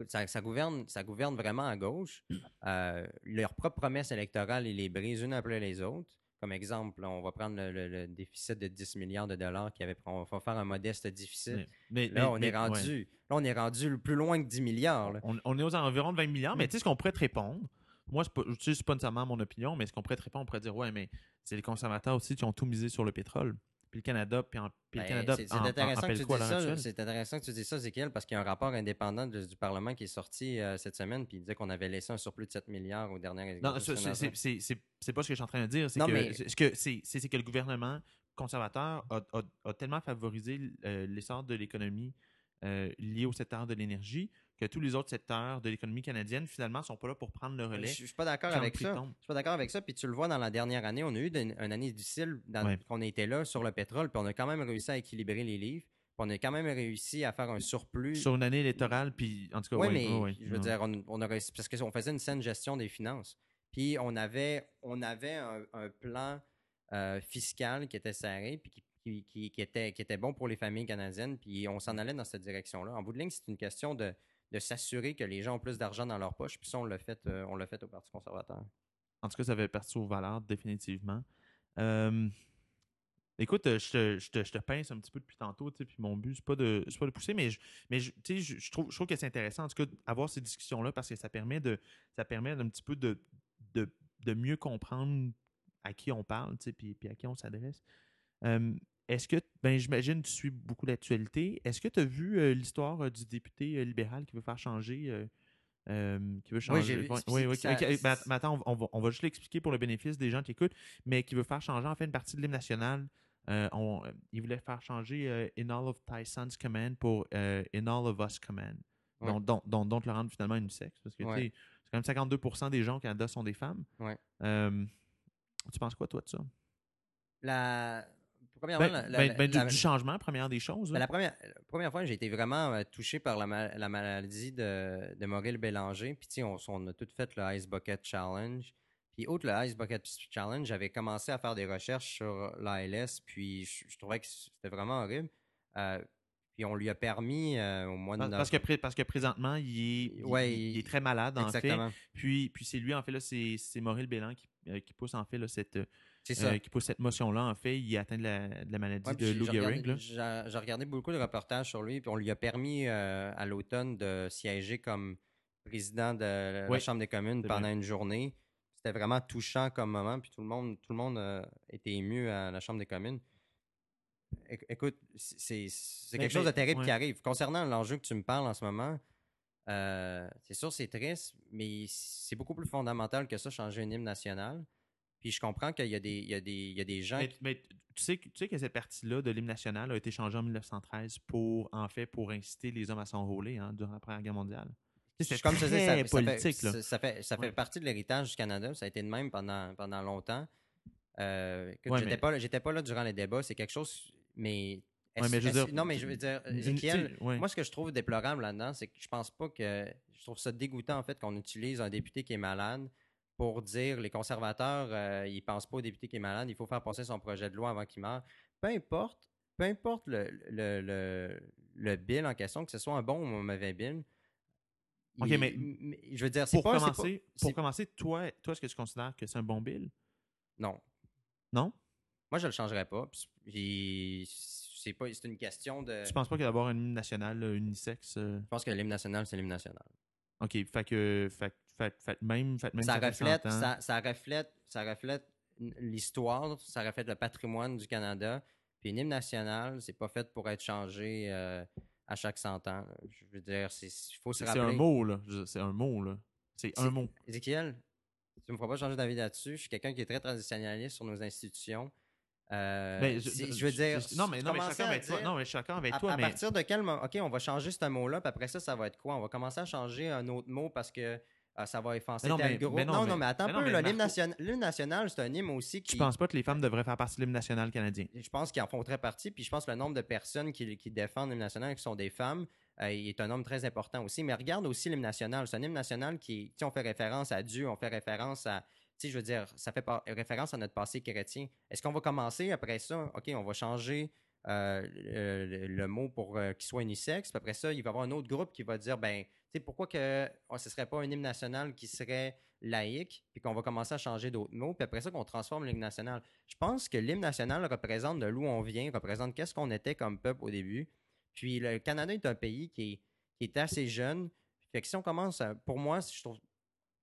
ça, ça gouverne, ça gouverne vraiment à gauche. Euh, leur propre promesse électorale, ils les brisent une après les autres. Comme exemple, on va prendre le, le- le déficit de 10 milliards de dollars qui avait. On va faire un modeste déficit. Mais- mais- Là, mais- on est rendu. ouais. Là, on est rendu plus loin que 10 milliards. On, on est aux environs de 20 milliards, mais tu sais, ce qu'on pourrait te répondre, moi, c'est pas, pas nécessairement mon opinion, mais ce qu'on pourrait te répondre, on pourrait dire, ouais, mais c'est les conservateurs aussi qui ont tout misé sur le pétrole. Puis le Canada, puis, en- puis le Ben, Canada, c'est intéressant, que tu l'heure ça. C'est intéressant que tu dises ça, Zéchiel, parce qu'il y a un rapport indépendant de- du Parlement qui est sorti euh, cette semaine, puis il disait qu'on avait laissé un surplus de 7 milliards aux dernières Non, c'est- pas ce que je suis en train de dire. C'est Non, que, mais- que, c'est c'est- c'est que le gouvernement conservateur a, a- a tellement favorisé euh, l'essor de l'économie euh, liée au secteur de l'énergie que tous les autres secteurs de l'économie canadienne, finalement, sont pas là pour prendre le relais. Je, je suis pas d'accord avec ça. tombe. Je suis pas d'accord avec ça. Puis tu le vois dans la dernière année, on a eu une, une année difficile dans, Ouais. qu'on était là sur le pétrole, puis on a quand même réussi à équilibrer les livres. Puis on a quand même réussi à faire un surplus. Sur une année électorale, puis en tout cas, Oui, ouais, mais ouais, ouais. je veux Non. dire, on, on a réussi parce qu'on faisait une saine gestion des finances. Puis on avait, on avait un, un plan euh, fiscal qui était serré, puis qui, qui- qui- qui était, qui était bon pour les familles canadiennes, puis on s'en allait dans cette direction-là. En bout de ligne, c'est une question de, de s'assurer que les gens ont plus d'argent dans leur poche, puis ça, on l'a fait, euh, fait au Parti conservateur. En tout cas, ça fait partie aux valeurs, définitivement. Euh, écoute, euh, je te, je, te, je te pince un petit peu depuis tantôt, puis mon but, c'est pas de, pas de pousser, mais, je, mais je, trouve, je trouve que c'est intéressant, en tout cas, d'avoir ces discussions-là parce que ça permet de, ça permet un petit peu de, de, de mieux comprendre à qui on parle, puis, puis à qui on s'adresse. Est-ce que, ben, j'imagine que tu suis beaucoup l'actualité. Est-ce que tu as vu euh, l'histoire euh, du député euh, libéral qui veut faire changer, qui veut changer. vu. C'est- oui, oui, ça- ben, attends, on, on va, on va juste l'expliquer pour le bénéfice des gens qui écoutent, mais qui veut faire changer en fait une partie de l'hymne national. Euh, on- euh, il voulait faire changer euh, In All of Thy Sons Command pour In All of Us Command. Ouais. Donc, donc, donc, donc le rendre finalement unisexe. Parce que tu Ouais. sais, c'est quand même 52% des gens au Canada sont des femmes. Ouais. Tu penses quoi, toi, de ça? La, premièrement, Ben, la, ben- ben, du, la- du changement, première des choses. La, première, fois, j'ai été vraiment euh, touché par la, ma- la maladie de, de Maurice Bélanger. Puis, on, on a tout fait le Ice Bucket Challenge. Puis, outre le Ice Bucket Challenge, j'avais commencé à faire des recherches sur l'ALS. Puis, je, je trouvais que c'était vraiment horrible. Euh, puis, on lui a permis euh, au mois de Parce, parce que, parce que présentement, il est, il- Ouais, il, il est il- très malade, en fait. Exactement. Puis, puis c'est lui, en fait, là, c'est, c'est Maurice Bélan qui, euh, qui pousse, en fait, là, cette, euh, C'est ça. qui pousse cette motion-là. En fait, il atteint de la, de la maladie Ouais, de Lou Gehrig. J'ai regardé beaucoup de reportages sur lui, puis on lui a permis euh, à l'automne de siéger comme président de la Chambre des communes pendant une journée. C'était vraiment touchant comme moment, puis tout le monde, tout le monde euh, était ému à la Chambre des communes. Éc- Écoute, c'est Mais- quelque chose de terrible qui arrive. Concernant l'enjeu que tu me parles en ce moment, euh, c'est sûr, c'est triste, mais c'est beaucoup plus fondamental que ça, changer un hymne national. Puis je comprends qu'il y, a des- il y, a des- il y a des gens Mais, qui mais tu, sais, que- tu sais que cette partie-là de l'hymne national a été changée en 1913 pour, en fait, pour inciter les hommes à s'enrôler hein, durant la Première Guerre mondiale. C'était comme je très disais, ça, ça politique, fait, là. ça, fait, ça fait Ouais. partie de l'héritage du Canada. Ça a été de même pendant, pendant longtemps. Euh, Ouais, j'étais mais- pas, là- j'étais pas là durant les débats. C'est quelque chose. Mais. Ouais, mais je dire, non, mais je veux dire, ouais. moi, ce que je trouve déplorable là-dedans, c'est que je pense pas que. Je trouve ça dégoûtant, en fait, qu'on utilise un député qui est malade pour dire les conservateurs, euh, ils pensent pas au député qui est malade, il faut faire passer son projet de loi avant qu'il meure. Peu importe, peu importe le, le, le, le bill en question, que ce soit un bon ou un mauvais bill. Ok, il- mais mais je veux dire, c'est Pour pas, c'est pas- commencer, c'est- pour commencer toi, toi est-ce que tu considères que c'est un bon bill? Non. Non? Moi, je le changerais pas. C'est pas, c'est une question de. Tu penses pas que d'avoir un hymne national euh, unisexe... euh, Je pense que l'hymne national, c'est l'hymne national. OK, fait que... Fait, fait, fait même... Fait même ça reflète, 100 ans. ça, ça reflète, ça reflète l'histoire, ça reflète le patrimoine du Canada. Puis une hymne national, c'est pas fait pour être changé euh, à chaque 100 ans. Je veux dire, c'est il faut se C'est rappeler. un mot, là. Je- C'est un mot, là. C'est C'est- un mot. Ézéchiel, tu me feras pas changer d'avis là-dessus. Je suis quelqu'un qui est très traditionnaliste sur nos institutions. Euh, Ben, c'est- je, veux dire, non, mais, non, mais je à avec toi. Non, mais je d'accord avec à, toi, à mais... partir de quel moment OK, on va changer ce mot-là, puis après ça, ça va être quoi? On va commencer à changer un autre mot parce que ça va effacer Mais non, tel mais- non, non, non, mais- attends un peu. L'hymne national, national, c'est un hymne aussi qui. Je pense pas que les femmes devraient faire partie de l'hymne national canadien. Je pense qu'ils en font très partie, puis je pense que le nombre de personnes qui, qui défendent l'hymne national, qui sont des femmes, euh, est un nombre très important aussi. Mais regarde aussi l'hymne national. C'est un hymne national qui, on fait référence à Dieu, on fait référence à, tu sais, je veux dire, ça fait par- référence à notre passé chrétien. Est-ce qu'on va commencer après ça, OK, on va changer euh, le, mot pour euh, qu'il soit unisexe, puis après ça, il va y avoir un autre groupe qui va dire, ben, tu sais, pourquoi que oh, ce serait pas un hymne national qui serait laïque, puis qu'on va commencer à changer d'autres mots, puis après ça, qu'on transforme l'hymne national. Je pense que l'hymne national représente de d'où on vient, représente qu'est-ce qu'on était comme peuple au début. Puis le Canada est un pays qui est, qui est assez jeune. Fait que si on commence, à- pour moi, je trouve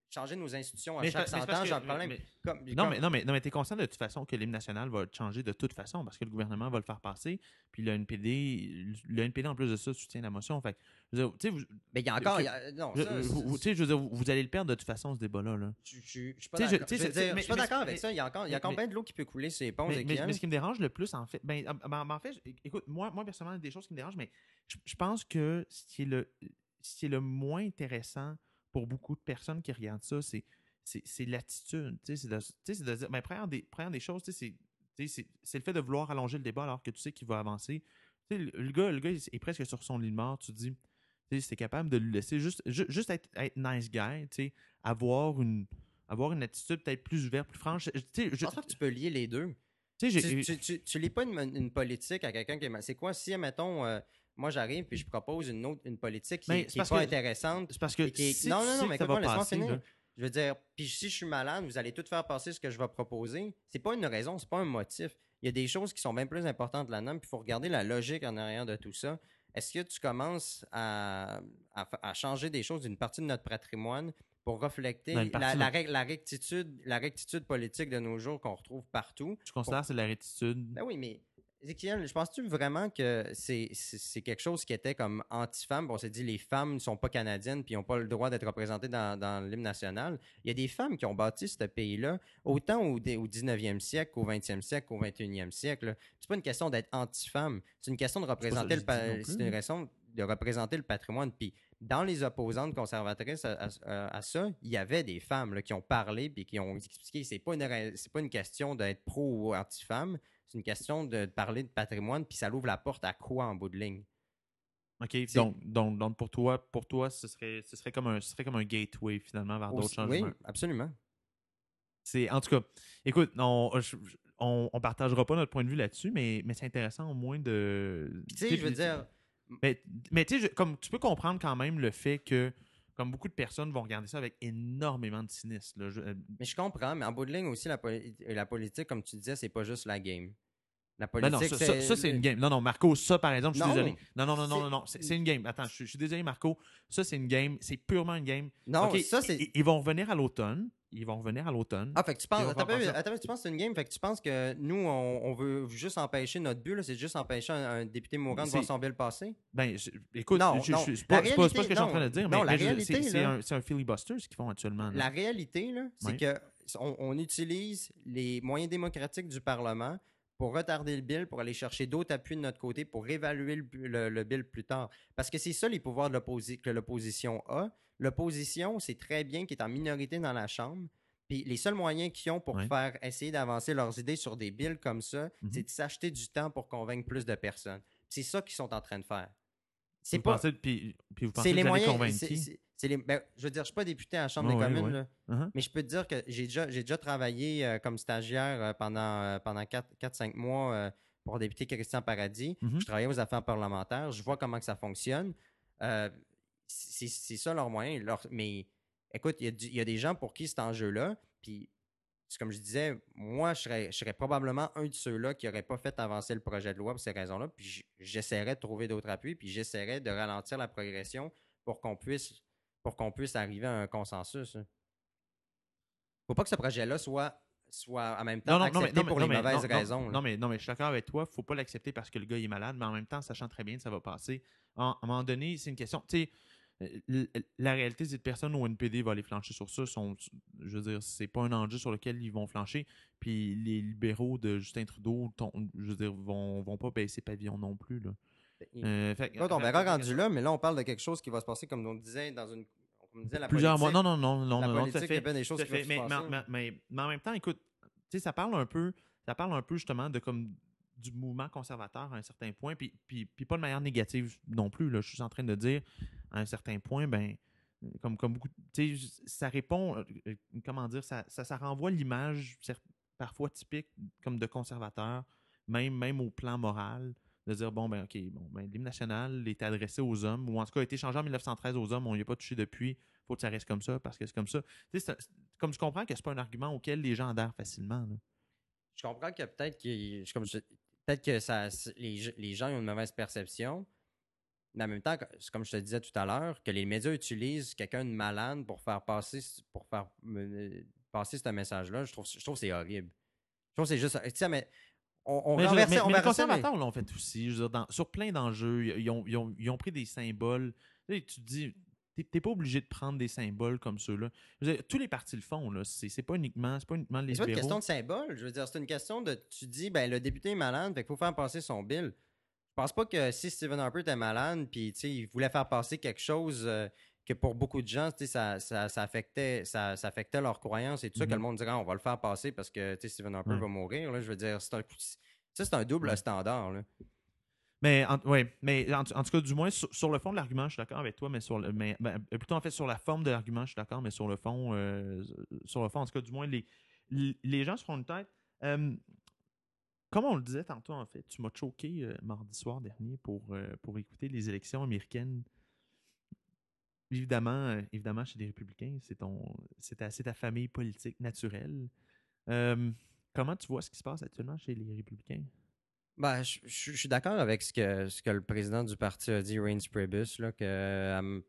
changer nos institutions à Mais chaque c'est- mais 100 c'est parce ans, j'ai un problème. mais- Comme- Non, comme- mais, non, mais, non, mais t'es conscient de toute façon que l'hymne national va changer de toute façon parce que le gouvernement va le faire passer. Puis le NPD, le NPD en plus de ça, soutient la motion. Fait dire, vous- mais il y a encore. il y a- non, je- ça, vous, vous- tu sais, je veux dire, vous, vous allez le perdre de toute façon, ce débat-là. Là. je, je- je suis pas d'accord. Je je suis pas avec ça. Il y a encore, il y a encore de l'eau qui peut couler sur les ponts, Mais, mais- mais ce qui me dérange le plus, en fait, ben, ah, ben, en fait, écoute, moi, moi personnellement, il y a des choses qui me dérangent, mais je, je pense que ce qui est le, ce qui est le moins intéressant pour beaucoup de personnes qui regardent ça, c'est c'est l'attitude. C'est de, de, dire, ben, première, des, des choses, c'est le fait de vouloir allonger le débat alors que tu sais qu'il va avancer. Le, le, gars, le gars est presque sur son lit de mort. Tu te dis, c'est capable de le laisser juste, juste être, être nice guy, avoir une, avoir une attitude peut-être plus ouverte, plus franche. Je, je pense que tu peux lier les deux. Tu, tu, tu, lis pas une, politique à quelqu'un qui est. C'est quoi si, mettons, euh, moi j'arrive puis je propose une autre une politique qui, ben, pas intéressante. C'est parce que. non, non, non, mais écoute laisse-moi finir. Je veux dire, puis si je suis malade, vous allez tout faire passer ce que je vais proposer. C'est pas une raison, c'est pas un motif. Il y a des choses qui sont bien plus importantes là-dedans, puis il faut regarder la logique en arrière de tout ça. Est-ce que tu commences à, à, changer des choses d'une partie de notre patrimoine pour refléter la, la, rectitude, la rectitude politique de nos jours qu'on retrouve partout? Je considère que c'est la rectitude. Ben oui, mais je pense-tu vraiment que c'est quelque chose qui était comme anti-femme? On s'est dit les femmes ne sont pas canadiennes puis n'ont pas le droit d'être représentées dans, dans l'hymne national. Il y a des femmes qui ont bâti ce pays-là, autant au, au 19e siècle qu'au 20e siècle qu'au 21e siècle. C'est pas une question d'être anti-femme, c'est une question de représenter le c'est une raison de représenter le patrimoine. Puis dans les opposantes conservatrices à, ça, il y avait des femmes qui ont parlé puis qui ont expliqué c'est pas une c'est pas une question d'être pro ou anti-femme c'est une question de parler de patrimoine, puis ça l'ouvre la porte à quoi en bout de ligne? OK. Donc, donc, donc, pour toi, pour toi ce, serait, ce, serait comme un, ce serait comme un gateway finalement vers d'autres changements. Oui, absolument. C'est, en tout cas, écoute, on, on, on, partagera pas notre point de vue là-dessus, mais, mais c'est intéressant au moins de. Tu sais, je veux dire. Mais, mais tu sais, comme tu peux comprendre quand même le fait que comme beaucoup de personnes vont regarder ça avec énormément de cynisme. Euh, mais je comprends, mais en bout de ligne aussi, la, la politique, comme tu disais, c'est pas juste la game. La ben politique, non, ça, c'est une game. Non, non, Marco, ça, par exemple, je suis désolé. Non, non, non, non, non, non, c'est une game. Attends, je, suis désolé, Marco. Ça, c'est une game. C'est purement une game. Non, ça, c'est. Ils, vont revenir à l'automne. Ils vont revenir à l'automne. Ah, fait que tu penses. Attends, tu penses que c'est une game? Fait que tu penses que nous, on, veut juste empêcher notre but, c'est juste empêcher un, député mourant de voir son bill passer? Ben, écoute, non, c'est pas, pas, ce que je suis en train de dire, non, mais, la réalité, c'est un, un, filibuster ce qu'ils font actuellement. La réalité, c'est que on utilise les moyens démocratiques du Parlement pour retarder le bill, pour aller chercher d'autres appuis de notre côté, pour évaluer le, bill plus tard. Parce que c'est ça les pouvoirs de que l'opposition a. L'opposition, c'est très bien qu'il est en minorité dans la Chambre. Puis les seuls moyens qu'ils ont pour faire essayer d'avancer leurs idées sur des bills comme ça, mm-hmm. c'est de s'acheter du temps pour convaincre plus de personnes. C'est ça qu'ils sont en train de faire. C'est pas. puis, vous pensez les moyens, ben, je veux dire, je suis pas député à la Chambre des communes, uh-huh. mais je peux te dire que j'ai déjà, j'ai déjà travaillé euh, comme stagiaire euh, pendant, euh, pendant 4-5 mois pour député Christian Paradis. Mm-hmm. Je travaillais aux affaires parlementaires. Je vois comment que ça fonctionne. c'est, ça leur moyen. mais écoute, il y, y, a des gens pour qui cet enjeu-là, puis comme je disais, moi, je serais, je serais probablement un de ceux-là qui n'aurait pas fait avancer le projet de loi pour ces raisons-là. Puis j'essaierais de trouver d'autres appuis, puis j'essaierais de ralentir la progression pour qu'on puisse pour qu'on puisse arriver à un consensus. Il hein. Faut pas que ce projet-là soit soit en même temps accepté pour les mauvaises raisons. Non, mais, non, mais je suis d'accord avec toi. faut pas l'accepter parce que le gars est malade, mais en même temps, sachant très bien que ça va passer. À un moment donné, c'est une question. Tu sais, euh, la réalité, c'est que personne au NPD va aller flancher sur ça. Sont, je veux dire, c'est pas un enjeu sur lequel ils vont flancher. Puis les libéraux de Justin Trudeau, je veux dire, vont, vont pas baisser pavillon non plus. Là. Euh, on verra rendu là, mais là, on parle de quelque chose qui va se passer, comme on disait, dans une. La Plusieurs mois. Non, non, non, non. La non, politique, il y a bien des choses qui mais, mais, mais, en même temps, écoute, tu sais, ça parle un peu, ça parle un peu justement de comme du mouvement conservateur à un certain point, puis, puis, puis pas de manière négative non plus. Là. Je suis en train de dire, à un certain point, ben, comme, comme beaucoup, tu sais, ça répond, euh, comment dire, ça, ça, ça renvoie l'image parfois typique comme de conservateur, même, même au plan moral de dire bon ben ok bon ben l'hymne national est adressé aux hommes ou en tout cas a été changé en 1913 aux hommes on n'y a pas touché depuis faut que ça reste comme ça parce que c'est comme ça. Comme je comprends que c'est pas un argument auquel les gens adhèrent facilement je comprends que peut-être que peut-être que ça les, gens ont une mauvaise perception mais en même temps comme je te disais tout à l'heure que les médias utilisent quelqu'un de malade pour faire passer pour faire passer ce message là je trouve je trouve c'est horrible. Je trouve c'est juste tu sais mais on, mais, les conservateurs l'ont fait aussi. sur plein d'enjeux, ils ont, ils, ont, pris des symboles. tu te dis, t'es pas obligé de prendre des symboles comme ceux-là. Tous les partis le font. Là. C'est, pas uniquement, c'est pas uniquement les. C'est pas une question de symbole. Je veux dire, c'est une question de. Tu dis, ben le député est malade, fait qu'il faut faire passer son bill. pense pas que si Stephen Harper était malade, puis il voulait faire passer quelque chose euh, que pour beaucoup de gens, ça, ça, ça, affectait, ça, ça, affectait leurs croyances et tout ça, que le Mhm. monde dirait, Ah, on va le faire passer parce que Stephen Harper Ouais. va mourir. Là, je veux dire, c'est un, ça, c'est un double standard. Là. Mais, en, ouais, mais en, en tout cas, du moins, sur, sur le fond de l'argument, je suis d'accord avec toi, mais sur le. Mais, ben, euh, plutôt, en fait, sur la forme de l'argument, je suis d'accord, mais sur le fond, euh, sur le fond, en tout cas, du moins, les, les gens se font une tête. Euh, comme on le disait tantôt, en fait, tu m'as choqué euh, mardi soir dernier pour, pour écouter les élections américaines. Évidemment, euh, évidemment, chez les républicains, c'est ton, c'est ta, famille politique naturelle. Euh, comment tu vois ce qui se passe actuellement chez les républicains? Ben, je, je- je suis d'accord avec ce que, ce que le président du parti a dit, Reince Priebus, là, que euh,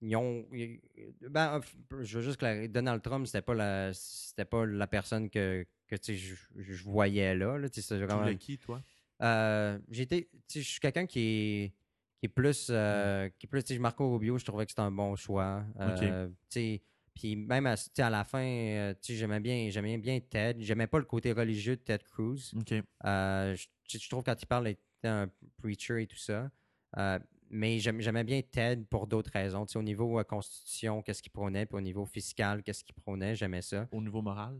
ils ont. ils- ben, je veux juste clarifier, Donald Trump, c'était pas la, c'était pas la personne que, que tu sais, je, je voyais là. là tu vraiment- qui, toi? Euh, sais, je suis quelqu'un qui est, qui est plus, euh, qui est plus, tu sais, Marco Rubio, je trouvais que c'était un bon choix. Euh, puis même à, à la fin, euh, tu sais, j'aimais bien, j'aimais bien Ted. J'aimais pas le côté religieux de Ted Cruz. OK. Euh, je, je trouve quand il parle, il était un preacher et tout ça. Mais j'aimais bien Ted pour d'autres raisons. Tu sais, au niveau constitution, qu'est-ce qu'il prônait, puis au niveau fiscal, qu'est-ce qu'il prônait, j'aimais ça. Au niveau moral?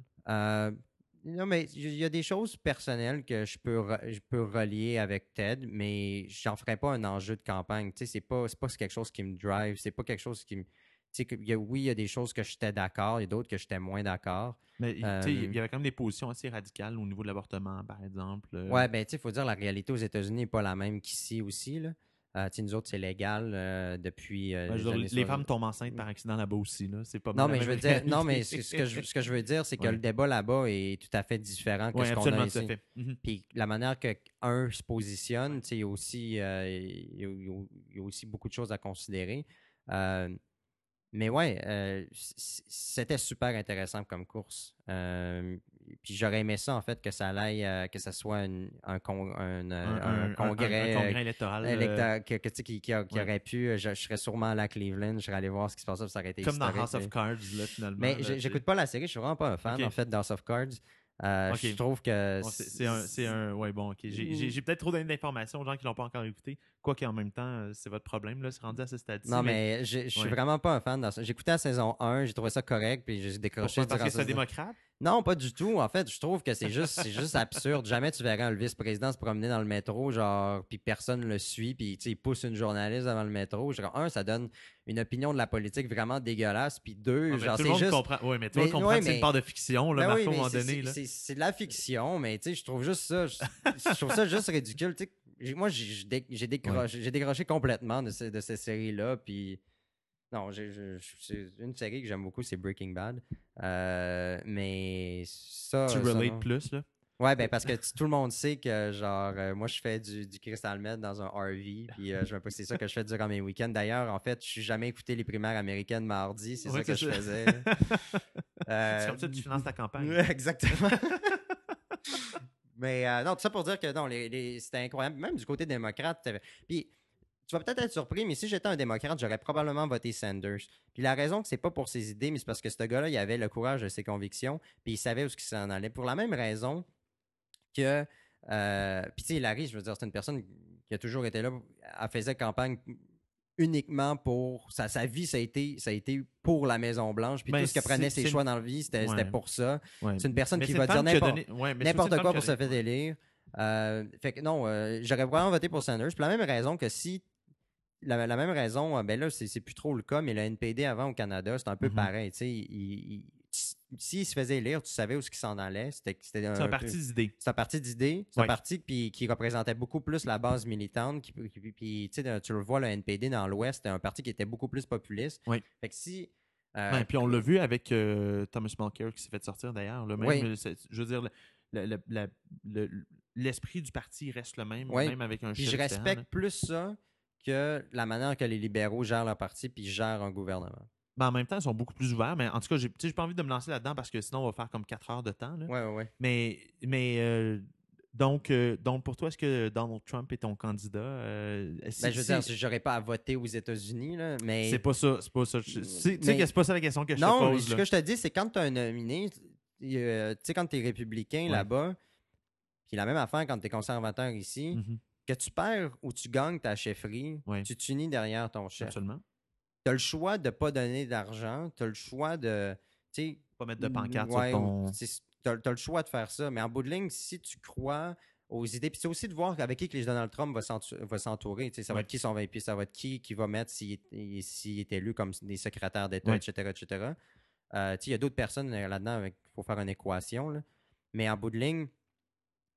Non, mais il y a des choses personnelles que je peux, je peux relier avec Ted, mais j'en ferai pas un enjeu de campagne. Tu sais, c'est pas, pas quelque chose qui me drive, c'est pas quelque chose qui me. Tu sais, que- oui, il y a des choses que j'étais d'accord, il y a d'autres que j'étais moins d'accord. Mais Euh, il y avait quand même des positions assez radicales au niveau de l'avortement, par exemple. euh, Ouais, ben, tu sais, il faut dire, la réalité aux États-Unis n'est pas la même qu'ici aussi, là. Euh, nous autres, c'est légal euh, depuis. euh, ben, les veux dire, années les 60. femmes tombent enceintes par accident là-bas aussi. Là. C'est pas Non, mais je veux dire, non, mais ce ce que je, ce que je veux dire, c'est que Ouais. le débat là-bas est tout à fait différent que Ouais, ce qu'on a ici. fait. Mhm. Puis la manière que un se positionne, il y a aussi, euh, y a- il y a aussi beaucoup de choses à considérer. Mais ouais, euh, c'était super intéressant comme course. Euh, puis j'aurais aimé ça en fait que ça aille, euh, que ça soit une- un, con- un, Un, un congrès, électoral. que, que, tu sais, qui, qui a- qui ouais. aurait pu, je, je serais sûrement à Cleveland, je serais allé voir ce qui se passait, ça aurait été comme dans House of Cards, là, finalement. Mais j'écoute pas la série, je suis vraiment pas un fan en fait d'House of Cards. Euh. Je trouve que Bon, c'est un. Ouais, bon, ok. J'ai peut-être trop donné d'informations aux gens qui l'ont pas encore écouté. Quoi qu'en même temps, euh, c'est votre problème, là. C'est rendu à ce stade-ci. Non, mais je je suis Ouais. vraiment pas un fan. dans ça. J'ai écouté la saison 1, j'ai trouvé ça correct, puis j'ai décroché Pourquoi? Parce que c'est démocrate? Non, pas du tout. En fait, je trouve que c'est juste, c'est juste absurde. Jamais tu verrais un vice-président se promener dans le métro, genre, puis personne le suit, puis il pousse une journaliste devant le métro. Genre, un, ça donne une opinion de la politique vraiment dégueulasse, puis deux, Ah, genre, tout le c'est monde juste. comprend. Ouais, mais tu vas comprendre ouais, que c'est mais- une part de fiction, là, Ben oui, à un mais moment c'est- donné. là. c'est- C'est c'est de la fiction, mais tu sais, je trouve juste ça. Je, je trouve ça juste ridicule. Tu sais, moi, j'ai j'ai dé- j'ai décroché, complètement de, ces séries-là. Puis, non, c'est une série que j'aime beaucoup, c'est Breaking Bad. Euh, mais ça. Tu relates non. plus, là? Ouais, ben parce que tout le monde sait que, genre, euh, moi, je fais du, du crystal meth dans un RV, puis euh, je c'est ça que je fais durant mes week-ends. D'ailleurs, en fait, je suis jamais écouté les primaires américaines mardi, c'est Ouais, ça que je ça. faisais. Euh, C'est comme ça que tu finances ta campagne. Exactement. Mais euh, non, tout ça pour dire que non, les, c'était incroyable. Même du côté démocrate. Puis tu vas peut-être être surpris, mais si j'étais un démocrate, j'aurais probablement voté Sanders. Puis la raison que c'est pas pour ses idées, mais c'est parce que ce gars-là, il avait le courage de ses convictions, puis il savait où ce qu'il s'en allait. Pour la même raison que. euh, puis tu sais, Larry, je veux dire, c'est une personne qui a toujours été là. Elle faisait campagne uniquement pour sa, sa vie ça a été ça a été pour la Maison Blanche puis Ben, tout ce qu'elle prenait ses choix dans la vie c'était Ouais. pour ça Ouais. c'est une personne Mais qui va dire n'importe ouais, quoi pour se faire élire. Euh, fait que non, euh, j'aurais vraiment voté pour Sanders. Pour la même raison que si. La, la même raison, euh, ben là, c'est plus trop le cas, mais le NPD avant au Canada, c'est un peu Mhm. pareil. tu sais, il- il- S'il se faisait élire, tu savais où ce qu'il s'en allait. C'était c'était C'est un parti d'idées. c'est un parti d'idées. C'est un parti qui, qui représentait beaucoup plus la base militante. Qui, qui- puis, tu le vois, le NPD dans l'Ouest, c'était un parti qui était beaucoup plus populiste. Oui. Fait que si. euh, Ouais, puis on l'a vu avec euh, Thomas Mulcair qui s'est fait sortir d'ailleurs. là. Même, Oui. euh, Je veux dire, la- le- l'esprit du parti reste le même, Oui. même avec un Puis je respecte plus ça que la manière que les libéraux gèrent leur parti puis gèrent un gouvernement. Ben, en même temps, ils sont beaucoup plus ouverts. Mais en tout cas, j'ai j'ai pas envie de me lancer là-dedans parce que sinon, on va faire comme 4 heures de temps. là. Ouais, ouais. Mais, mais euh, donc, euh, donc, pour toi, est-ce que Donald Trump est ton candidat? Euh, si- Ben, je veux si- dire, j'aurais pas à voter aux États-Unis, là, mais. c'est pas ça. C'est pas ça. Je- Tu sais que c'est pas ça la question que je non, te pose. ce là. que je te dis, c'est quand tu as un nominé, tu sais, quand tu es républicain Ouais. là-bas, puis la même affaire quand tu es conservateur ici, Mhm. que tu perds ou tu gagnes ta chefferie, Ouais. tu t'unis derrière ton chef. Absolument. Tu as le choix de ne pas donner d'argent, tu as le choix de. Pas mettre de pancarte ouais, sur ton. Tu as, le choix de faire ça. Mais en bout de ligne, si tu crois aux idées, puis c'est aussi de voir avec qui que les Donald Trump va s'entou- va s'entourer. Ça va être qui son VP, ça va être qui qui va mettre s'il est, élu comme des secrétaires d'État, Ouais. etc. etc. Euh, Il y a d'autres personnes euh, là-dedans, il faut faire une équation. là. Mais en bout de ligne,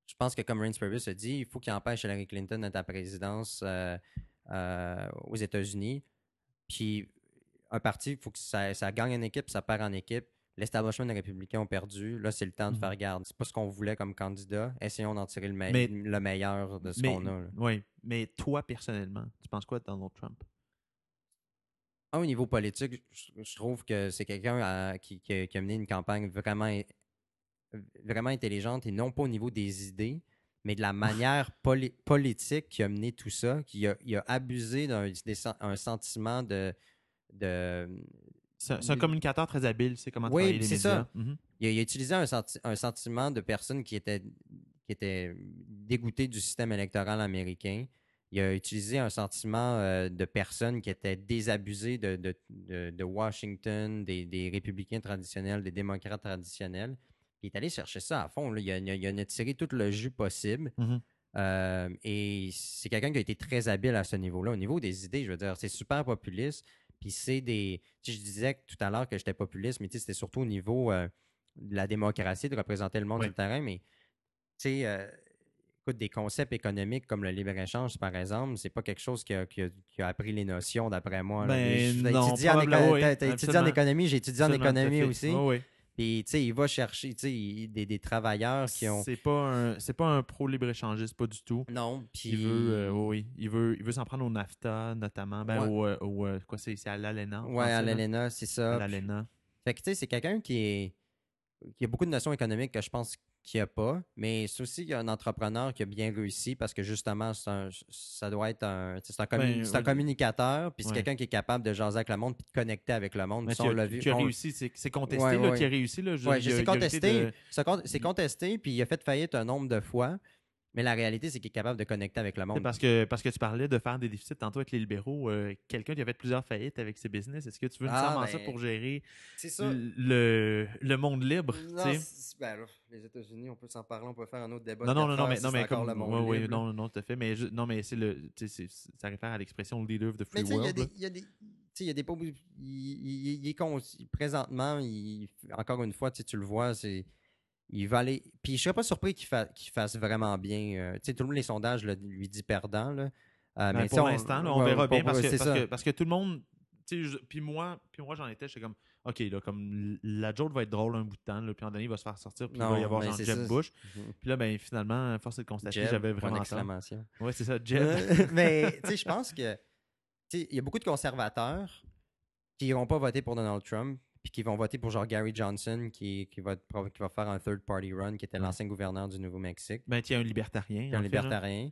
je pense que comme Reince Purvis a dit, il faut qu'il empêche Hillary Clinton d'être à la présidence euh, euh, aux États-Unis. Puis un parti, il faut que ça, ça gagne en équipe, ça perd en équipe. L'establishment des républicains ont perdu. Là, c'est le temps de Mhm. faire garde. C'est pas ce qu'on voulait comme candidat. Essayons d'en tirer le, me- Mais- le meilleur de ce qu'on a. là. Oui, mais toi, personnellement, tu penses quoi de Donald Trump? Un, au niveau politique, je, je trouve que c'est quelqu'un à- qui, qui a mené une campagne vraiment, vraiment intelligente et non pas au niveau des idées, mais de la manière poli- politique qui a mené tout ça, qui a, il a abusé d'un un sentiment de, de C'est un, communicateur très habile, c'est comment Oui, c'est ça. Mhm. il a, il a utilisé un, senti- un sentiment de personnes qui étaient, qui étaient dégoûtées du système électoral américain. Il a utilisé un sentiment euh, de personnes qui étaient désabusées de, de, de- de Washington, des, des républicains traditionnels, des démocrates traditionnels. Puis il est allé chercher ça à fond. là. Il, a, il a- il en a tiré tout le jus possible. Mhm. Euh, et c'est quelqu'un qui a été très habile à ce niveau-là. Au niveau des idées, je veux dire, c'est super populiste. Puis c'est des. tu sais, je disais tout à l'heure que j'étais populiste, mais tu sais, c'était surtout au niveau euh, de la démocratie, de représenter le monde Oui. sur le terrain. Mais tu sais, euh, écoute, des concepts économiques comme le libre-échange, par exemple, c'est pas quelque chose qui a, qui a- qui a appris les notions, d'après moi. Ben, non, étudié oui, étudié en économie, j'ai étudié en économie aussi. Oui, oui. Puis, tu sais, il va chercher tu sais, des, des travailleurs qui ont. C'est pas un, c'est pas un pro libre échangiste, pas du tout. Non, puis. Il veut, euh, oui, il veut, il veut s'en prendre au NAFTA notamment, ben Ouais. au, euh, au, euh, quoi c'est, c'est à l'ALENA. en Ouais, à là. l'ELENA, c'est À ça. l'ALENA. Fait que tu sais, c'est quelqu'un qui est qui a beaucoup de notions économiques que je pense qu'il n'y a pas, mais c'est aussi un entrepreneur qui a bien réussi parce que justement, c'est un, ça doit être un, c'est un, Ben, c'est un communicateur, puis c'est Ouais. quelqu'un qui est capable de jaser avec le monde puis de connecter avec le monde. Qui on a, vu. réussi, c'est, c'est contesté Ouais, là, ouais. qui a réussi là. Il il réussi contesté. de- C'est C'est contesté, puis il a fait faillite un nombre de fois, mais la réalité, c'est qu'il est capable de connecter avec le monde. parce que, parce que tu parlais de faire des déficits tantôt avec les libéraux. euh, quelqu'un qui a fait plusieurs faillites avec ses business, est-ce que tu veux Ah, nécessairement ben, ça pour gérer le, le monde libre? Non, ben les États-Unis, on peut s'en parler, on peut faire un autre débat. Non, non, non, mais, non, mais encore comme. le monde libre, non, non, tout à fait. Mais je- non, mais c'est le. ça réfère à l'expression leader of the free tu sais, il y a world. il y a des- il y a des pauvres- il, il- il est con- présentement, il, encore une fois, tu le vois, c'est. Il va aller. Puis je serais pas surpris qu'il fa- qu'il fasse vraiment bien. euh, tu sais, tout le monde, les sondages lui dit perdant. Là. Euh, Ben, mais pour l'instant, on verra bien parce que, parce, que, parce que tout le monde. Puis moi, puis moi j'en étais, j'étais comme, OK, là, comme la joke va être drôle un bout de temps, là, puis en donné, il va se faire sortir, puis il va y avoir genre Jeb. Bush. Mhm. Puis là, ben, finalement, force est de constater, j'avais vraiment tort. d'exclamation. Ouais, c'est ça, Jeb. Mais tu sais, je pense que tu sais, il y a beaucoup de conservateurs qui n'iront pas voter pour Donald Trump puis qui vont voter pour genre Gary Johnson qui, qui, va, qui va faire un third party run qui était l'ancien gouverneur du Nouveau-Mexique, ben, tu es un libertarien. un libertarien.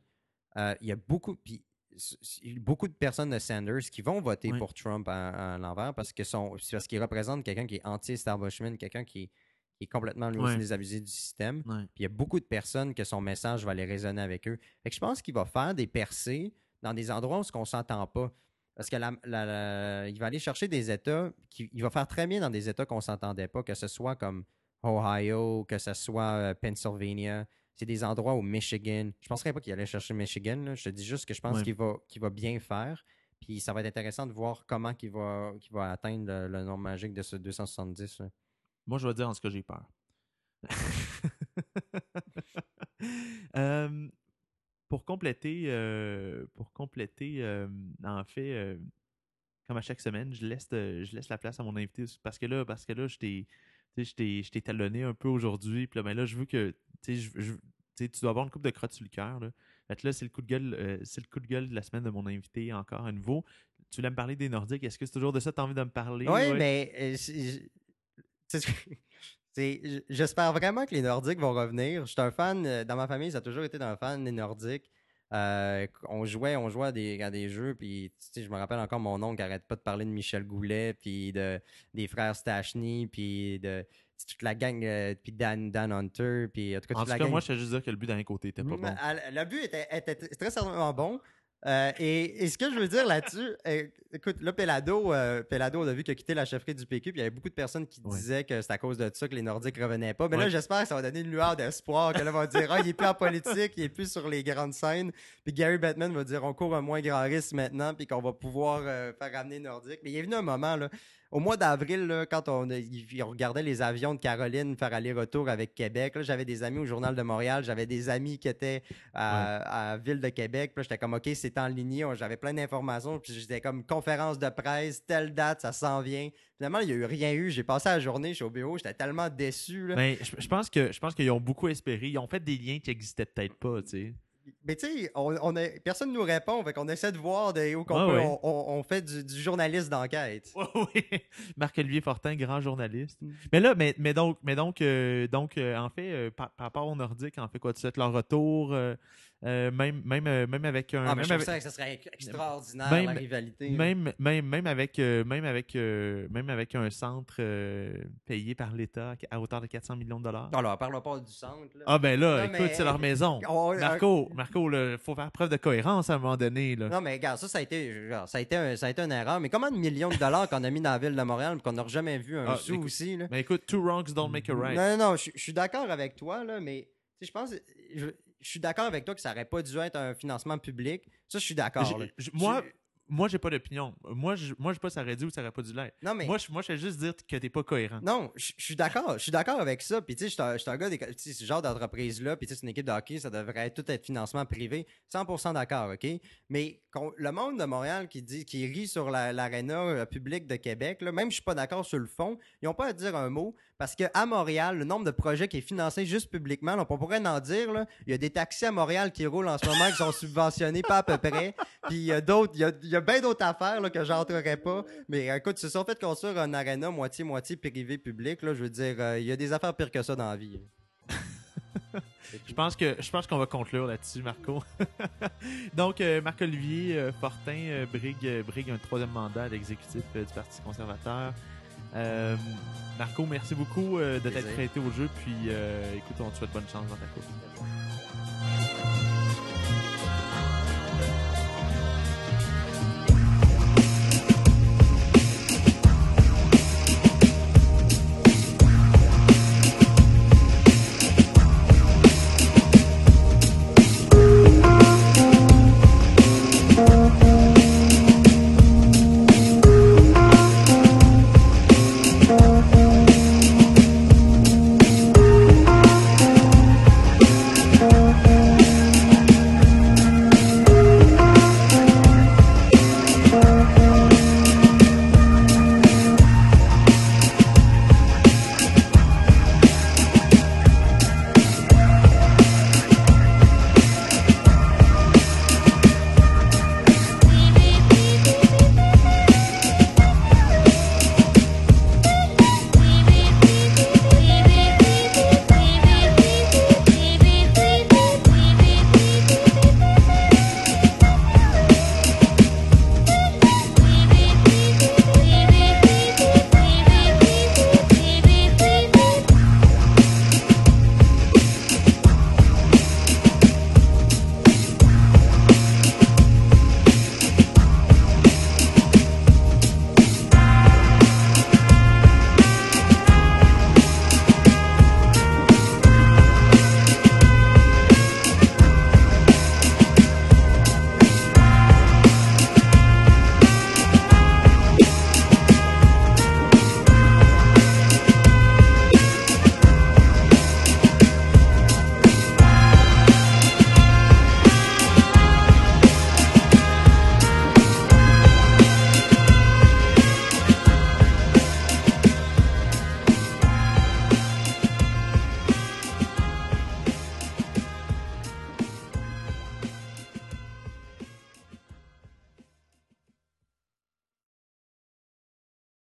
Euh, Il y a beaucoup puis beaucoup de personnes de Sanders qui vont voter pour Trump à, à l'envers parce que son c'est parce qu'il représente quelqu'un qui est anti-establishment, quelqu'un qui, est- qui est complètement lui aussi désabusé du système. Puis il y a beaucoup de personnes que son message va aller résonner avec eux. Fait que je pense qu'il va faire des percées dans des endroits où on ne s'entend pas. Parce que la- la- la- il va aller chercher des États, qui, il va faire très bien dans des États qu'on ne s'entendait pas, que ce soit comme Ohio, que ce soit euh, Pennsylvania. C'est des endroits où Michigan. Je ne penserais pas qu'il allait chercher Michigan. là. Je te dis juste que je pense Ouais. qu'il va, qu'il va bien faire. Puis ça va être intéressant de voir comment il va, qu'il va atteindre le, le nombre magique de ce 270. là. Moi, je vais dire en ce que j'ai peur. Euh, pour compléter, euh, pour compléter, euh, en fait, euh, comme à chaque semaine, je laisse, je laisse la place à mon invité parce que là, parce que là, je t'ai, talonné un peu aujourd'hui. Puis là, ben là, je veux que, tu je- je- dois avoir une coupe de crotte sur le cœur. Là. Fait là, c'est le coup de gueule, c'est le coup de gueule de la semaine de mon invité encore à nouveau. Tu voulais me parler des Nordiques. Est-ce que c'est toujours de ça que tu as envie de me parler? Oui, Ouais. mais je- sais, j'espère vraiment que les Nordiques vont revenir. Je suis un fan, euh, dans ma famille, ça a toujours été un fan des Nordiques. Euh, on jouait, on jouait à des, à des jeux, puis sais, je me rappelle encore mon oncle qui arrête pas de parler de Michel Goulet, puis de, des frères Stachny, puis de, toute la gang, euh, puis Dan, Dan Hunter, puis en tout cas, En toute tout la cas, gang. moi, je te juste dire que le but d'un côté était pas bon. Le but était, était très certainement bon. Euh, et, et ce que je veux dire là-dessus, euh, écoute, là, Pelado, euh, Pelado, on a vu qu'il a quitté la chefferie du PQ, puis il y avait beaucoup de personnes qui disaient que c'est à cause de ça que les Nordiques revenaient pas. Mais là, j'espère que ça va donner une lueur d'espoir, que là, on va dire, ah, il est plus en politique, il est plus sur les grandes scènes. Puis Gary Bettman va dire, on court un moins grand risque maintenant, puis qu'on va pouvoir euh, faire ramener Nordique. Mais il est venu un moment, là, au mois d'avril, là, quand on, regardait les avions de Caroline faire aller-retour avec Québec, là, j'avais des amis au Journal de Montréal, j'avais des amis qui étaient à, à Ville de Québec. Puis là, j'étais comme, OK, c'est en ligne. J'avais plein d'informations. Puis j'étais comme, conférence de presse, telle date, ça s'en vient. Finalement, il n'y a eu rien eu. J'ai passé la journée, je suis au bureau, j'étais tellement déçu. Là. Mais je, je pense que je pense qu'ils ont beaucoup espéré. Ils ont fait des liens qui existaient peut-être pas, tu sais. Mais tu sais, on, on a- personne ne nous répond. Fait qu'on essaie de voir de où qu'on peut. On, fait du, du journaliste d'enquête. oui. Marc-Olivier Fortin, grand journaliste. Mm. Mais là, mais, mais donc, mais donc, euh, donc euh, en fait, euh, par, par rapport aux Nordiques, en fait quoi, tu souhaites leur retour, euh, même, même, euh, même avec un. Ah, mais même je avec- ça que ce serait extraordinaire, Même- la rivalité. Même, même, même avec, euh, même, avec, euh, même avec un centre euh, payé par l'État à hauteur de 400 millions de dollars. Non, là, parle pas du centre. là. Ah ben là, Non, écoute, mais- c'est leur maison. On- Marco, Marco, il faut faire preuve de cohérence à un moment donné. Là. Non, mais regarde, ça, ça a été, genre, ça a été, un- ça a été une erreur. Mais combien de millions de dollars qu'on a mis dans la ville de Montréal qu'on n'a jamais vu un Ah, sou écoute, aussi, là? Mais écoute, two wrongs don't make a right. Non, non, non, je, suis d'accord avec toi, là, mais je pense, je, je suis d'accord avec toi que ça aurait pas dû être un financement public. Ça, je suis d'accord. Moi, Je- moi, j'ai pas d'opinion. Moi, je, moi, je sais pas si ça aurait dû ou ça aurait pas dû l'être. non, mais Moi, je, moi, je vais juste dire que t'es pas cohérent. non, je je suis d'accord. Je suis d'accord avec ça. Puis tu sais, je suis un- gars, des- ce genre d'entreprise là. Puis tu sais, c'est une équipe de hockey, ça devrait tout être financement privé. 100% d'accord, ok? Mais le monde de Montréal qui dit, qui rit sur la- l'aréna euh, publique de Québec, là, même je suis pas d'accord sur le fond, ils ont pas à dire un mot parce que à Montréal, le nombre de projets qui est financé juste publiquement, on pourrait en dire il y a des taxis à Montréal qui roulent en ce moment qui sont subventionnés pas à peu près. Puis il y a d'autres, il y a, bien d'autres affaires là, que j'entrerai pas. Mais euh, écoute, se sont fait construire un aréna moitié-moitié privé-public. Je veux dire, euh, il y a des affaires pires que ça dans la vie. Je pense que je pense qu'on va conclure là-dessus, Marco. Donc, euh, Marc-Olivier euh, Fortin brigue, un troisième mandat à l'exécutif du Parti conservateur. Euh, Marco, merci beaucoup euh, de t'être prêté au jeu. Puis, euh, écoute, on te souhaite bonne chance dans ta course.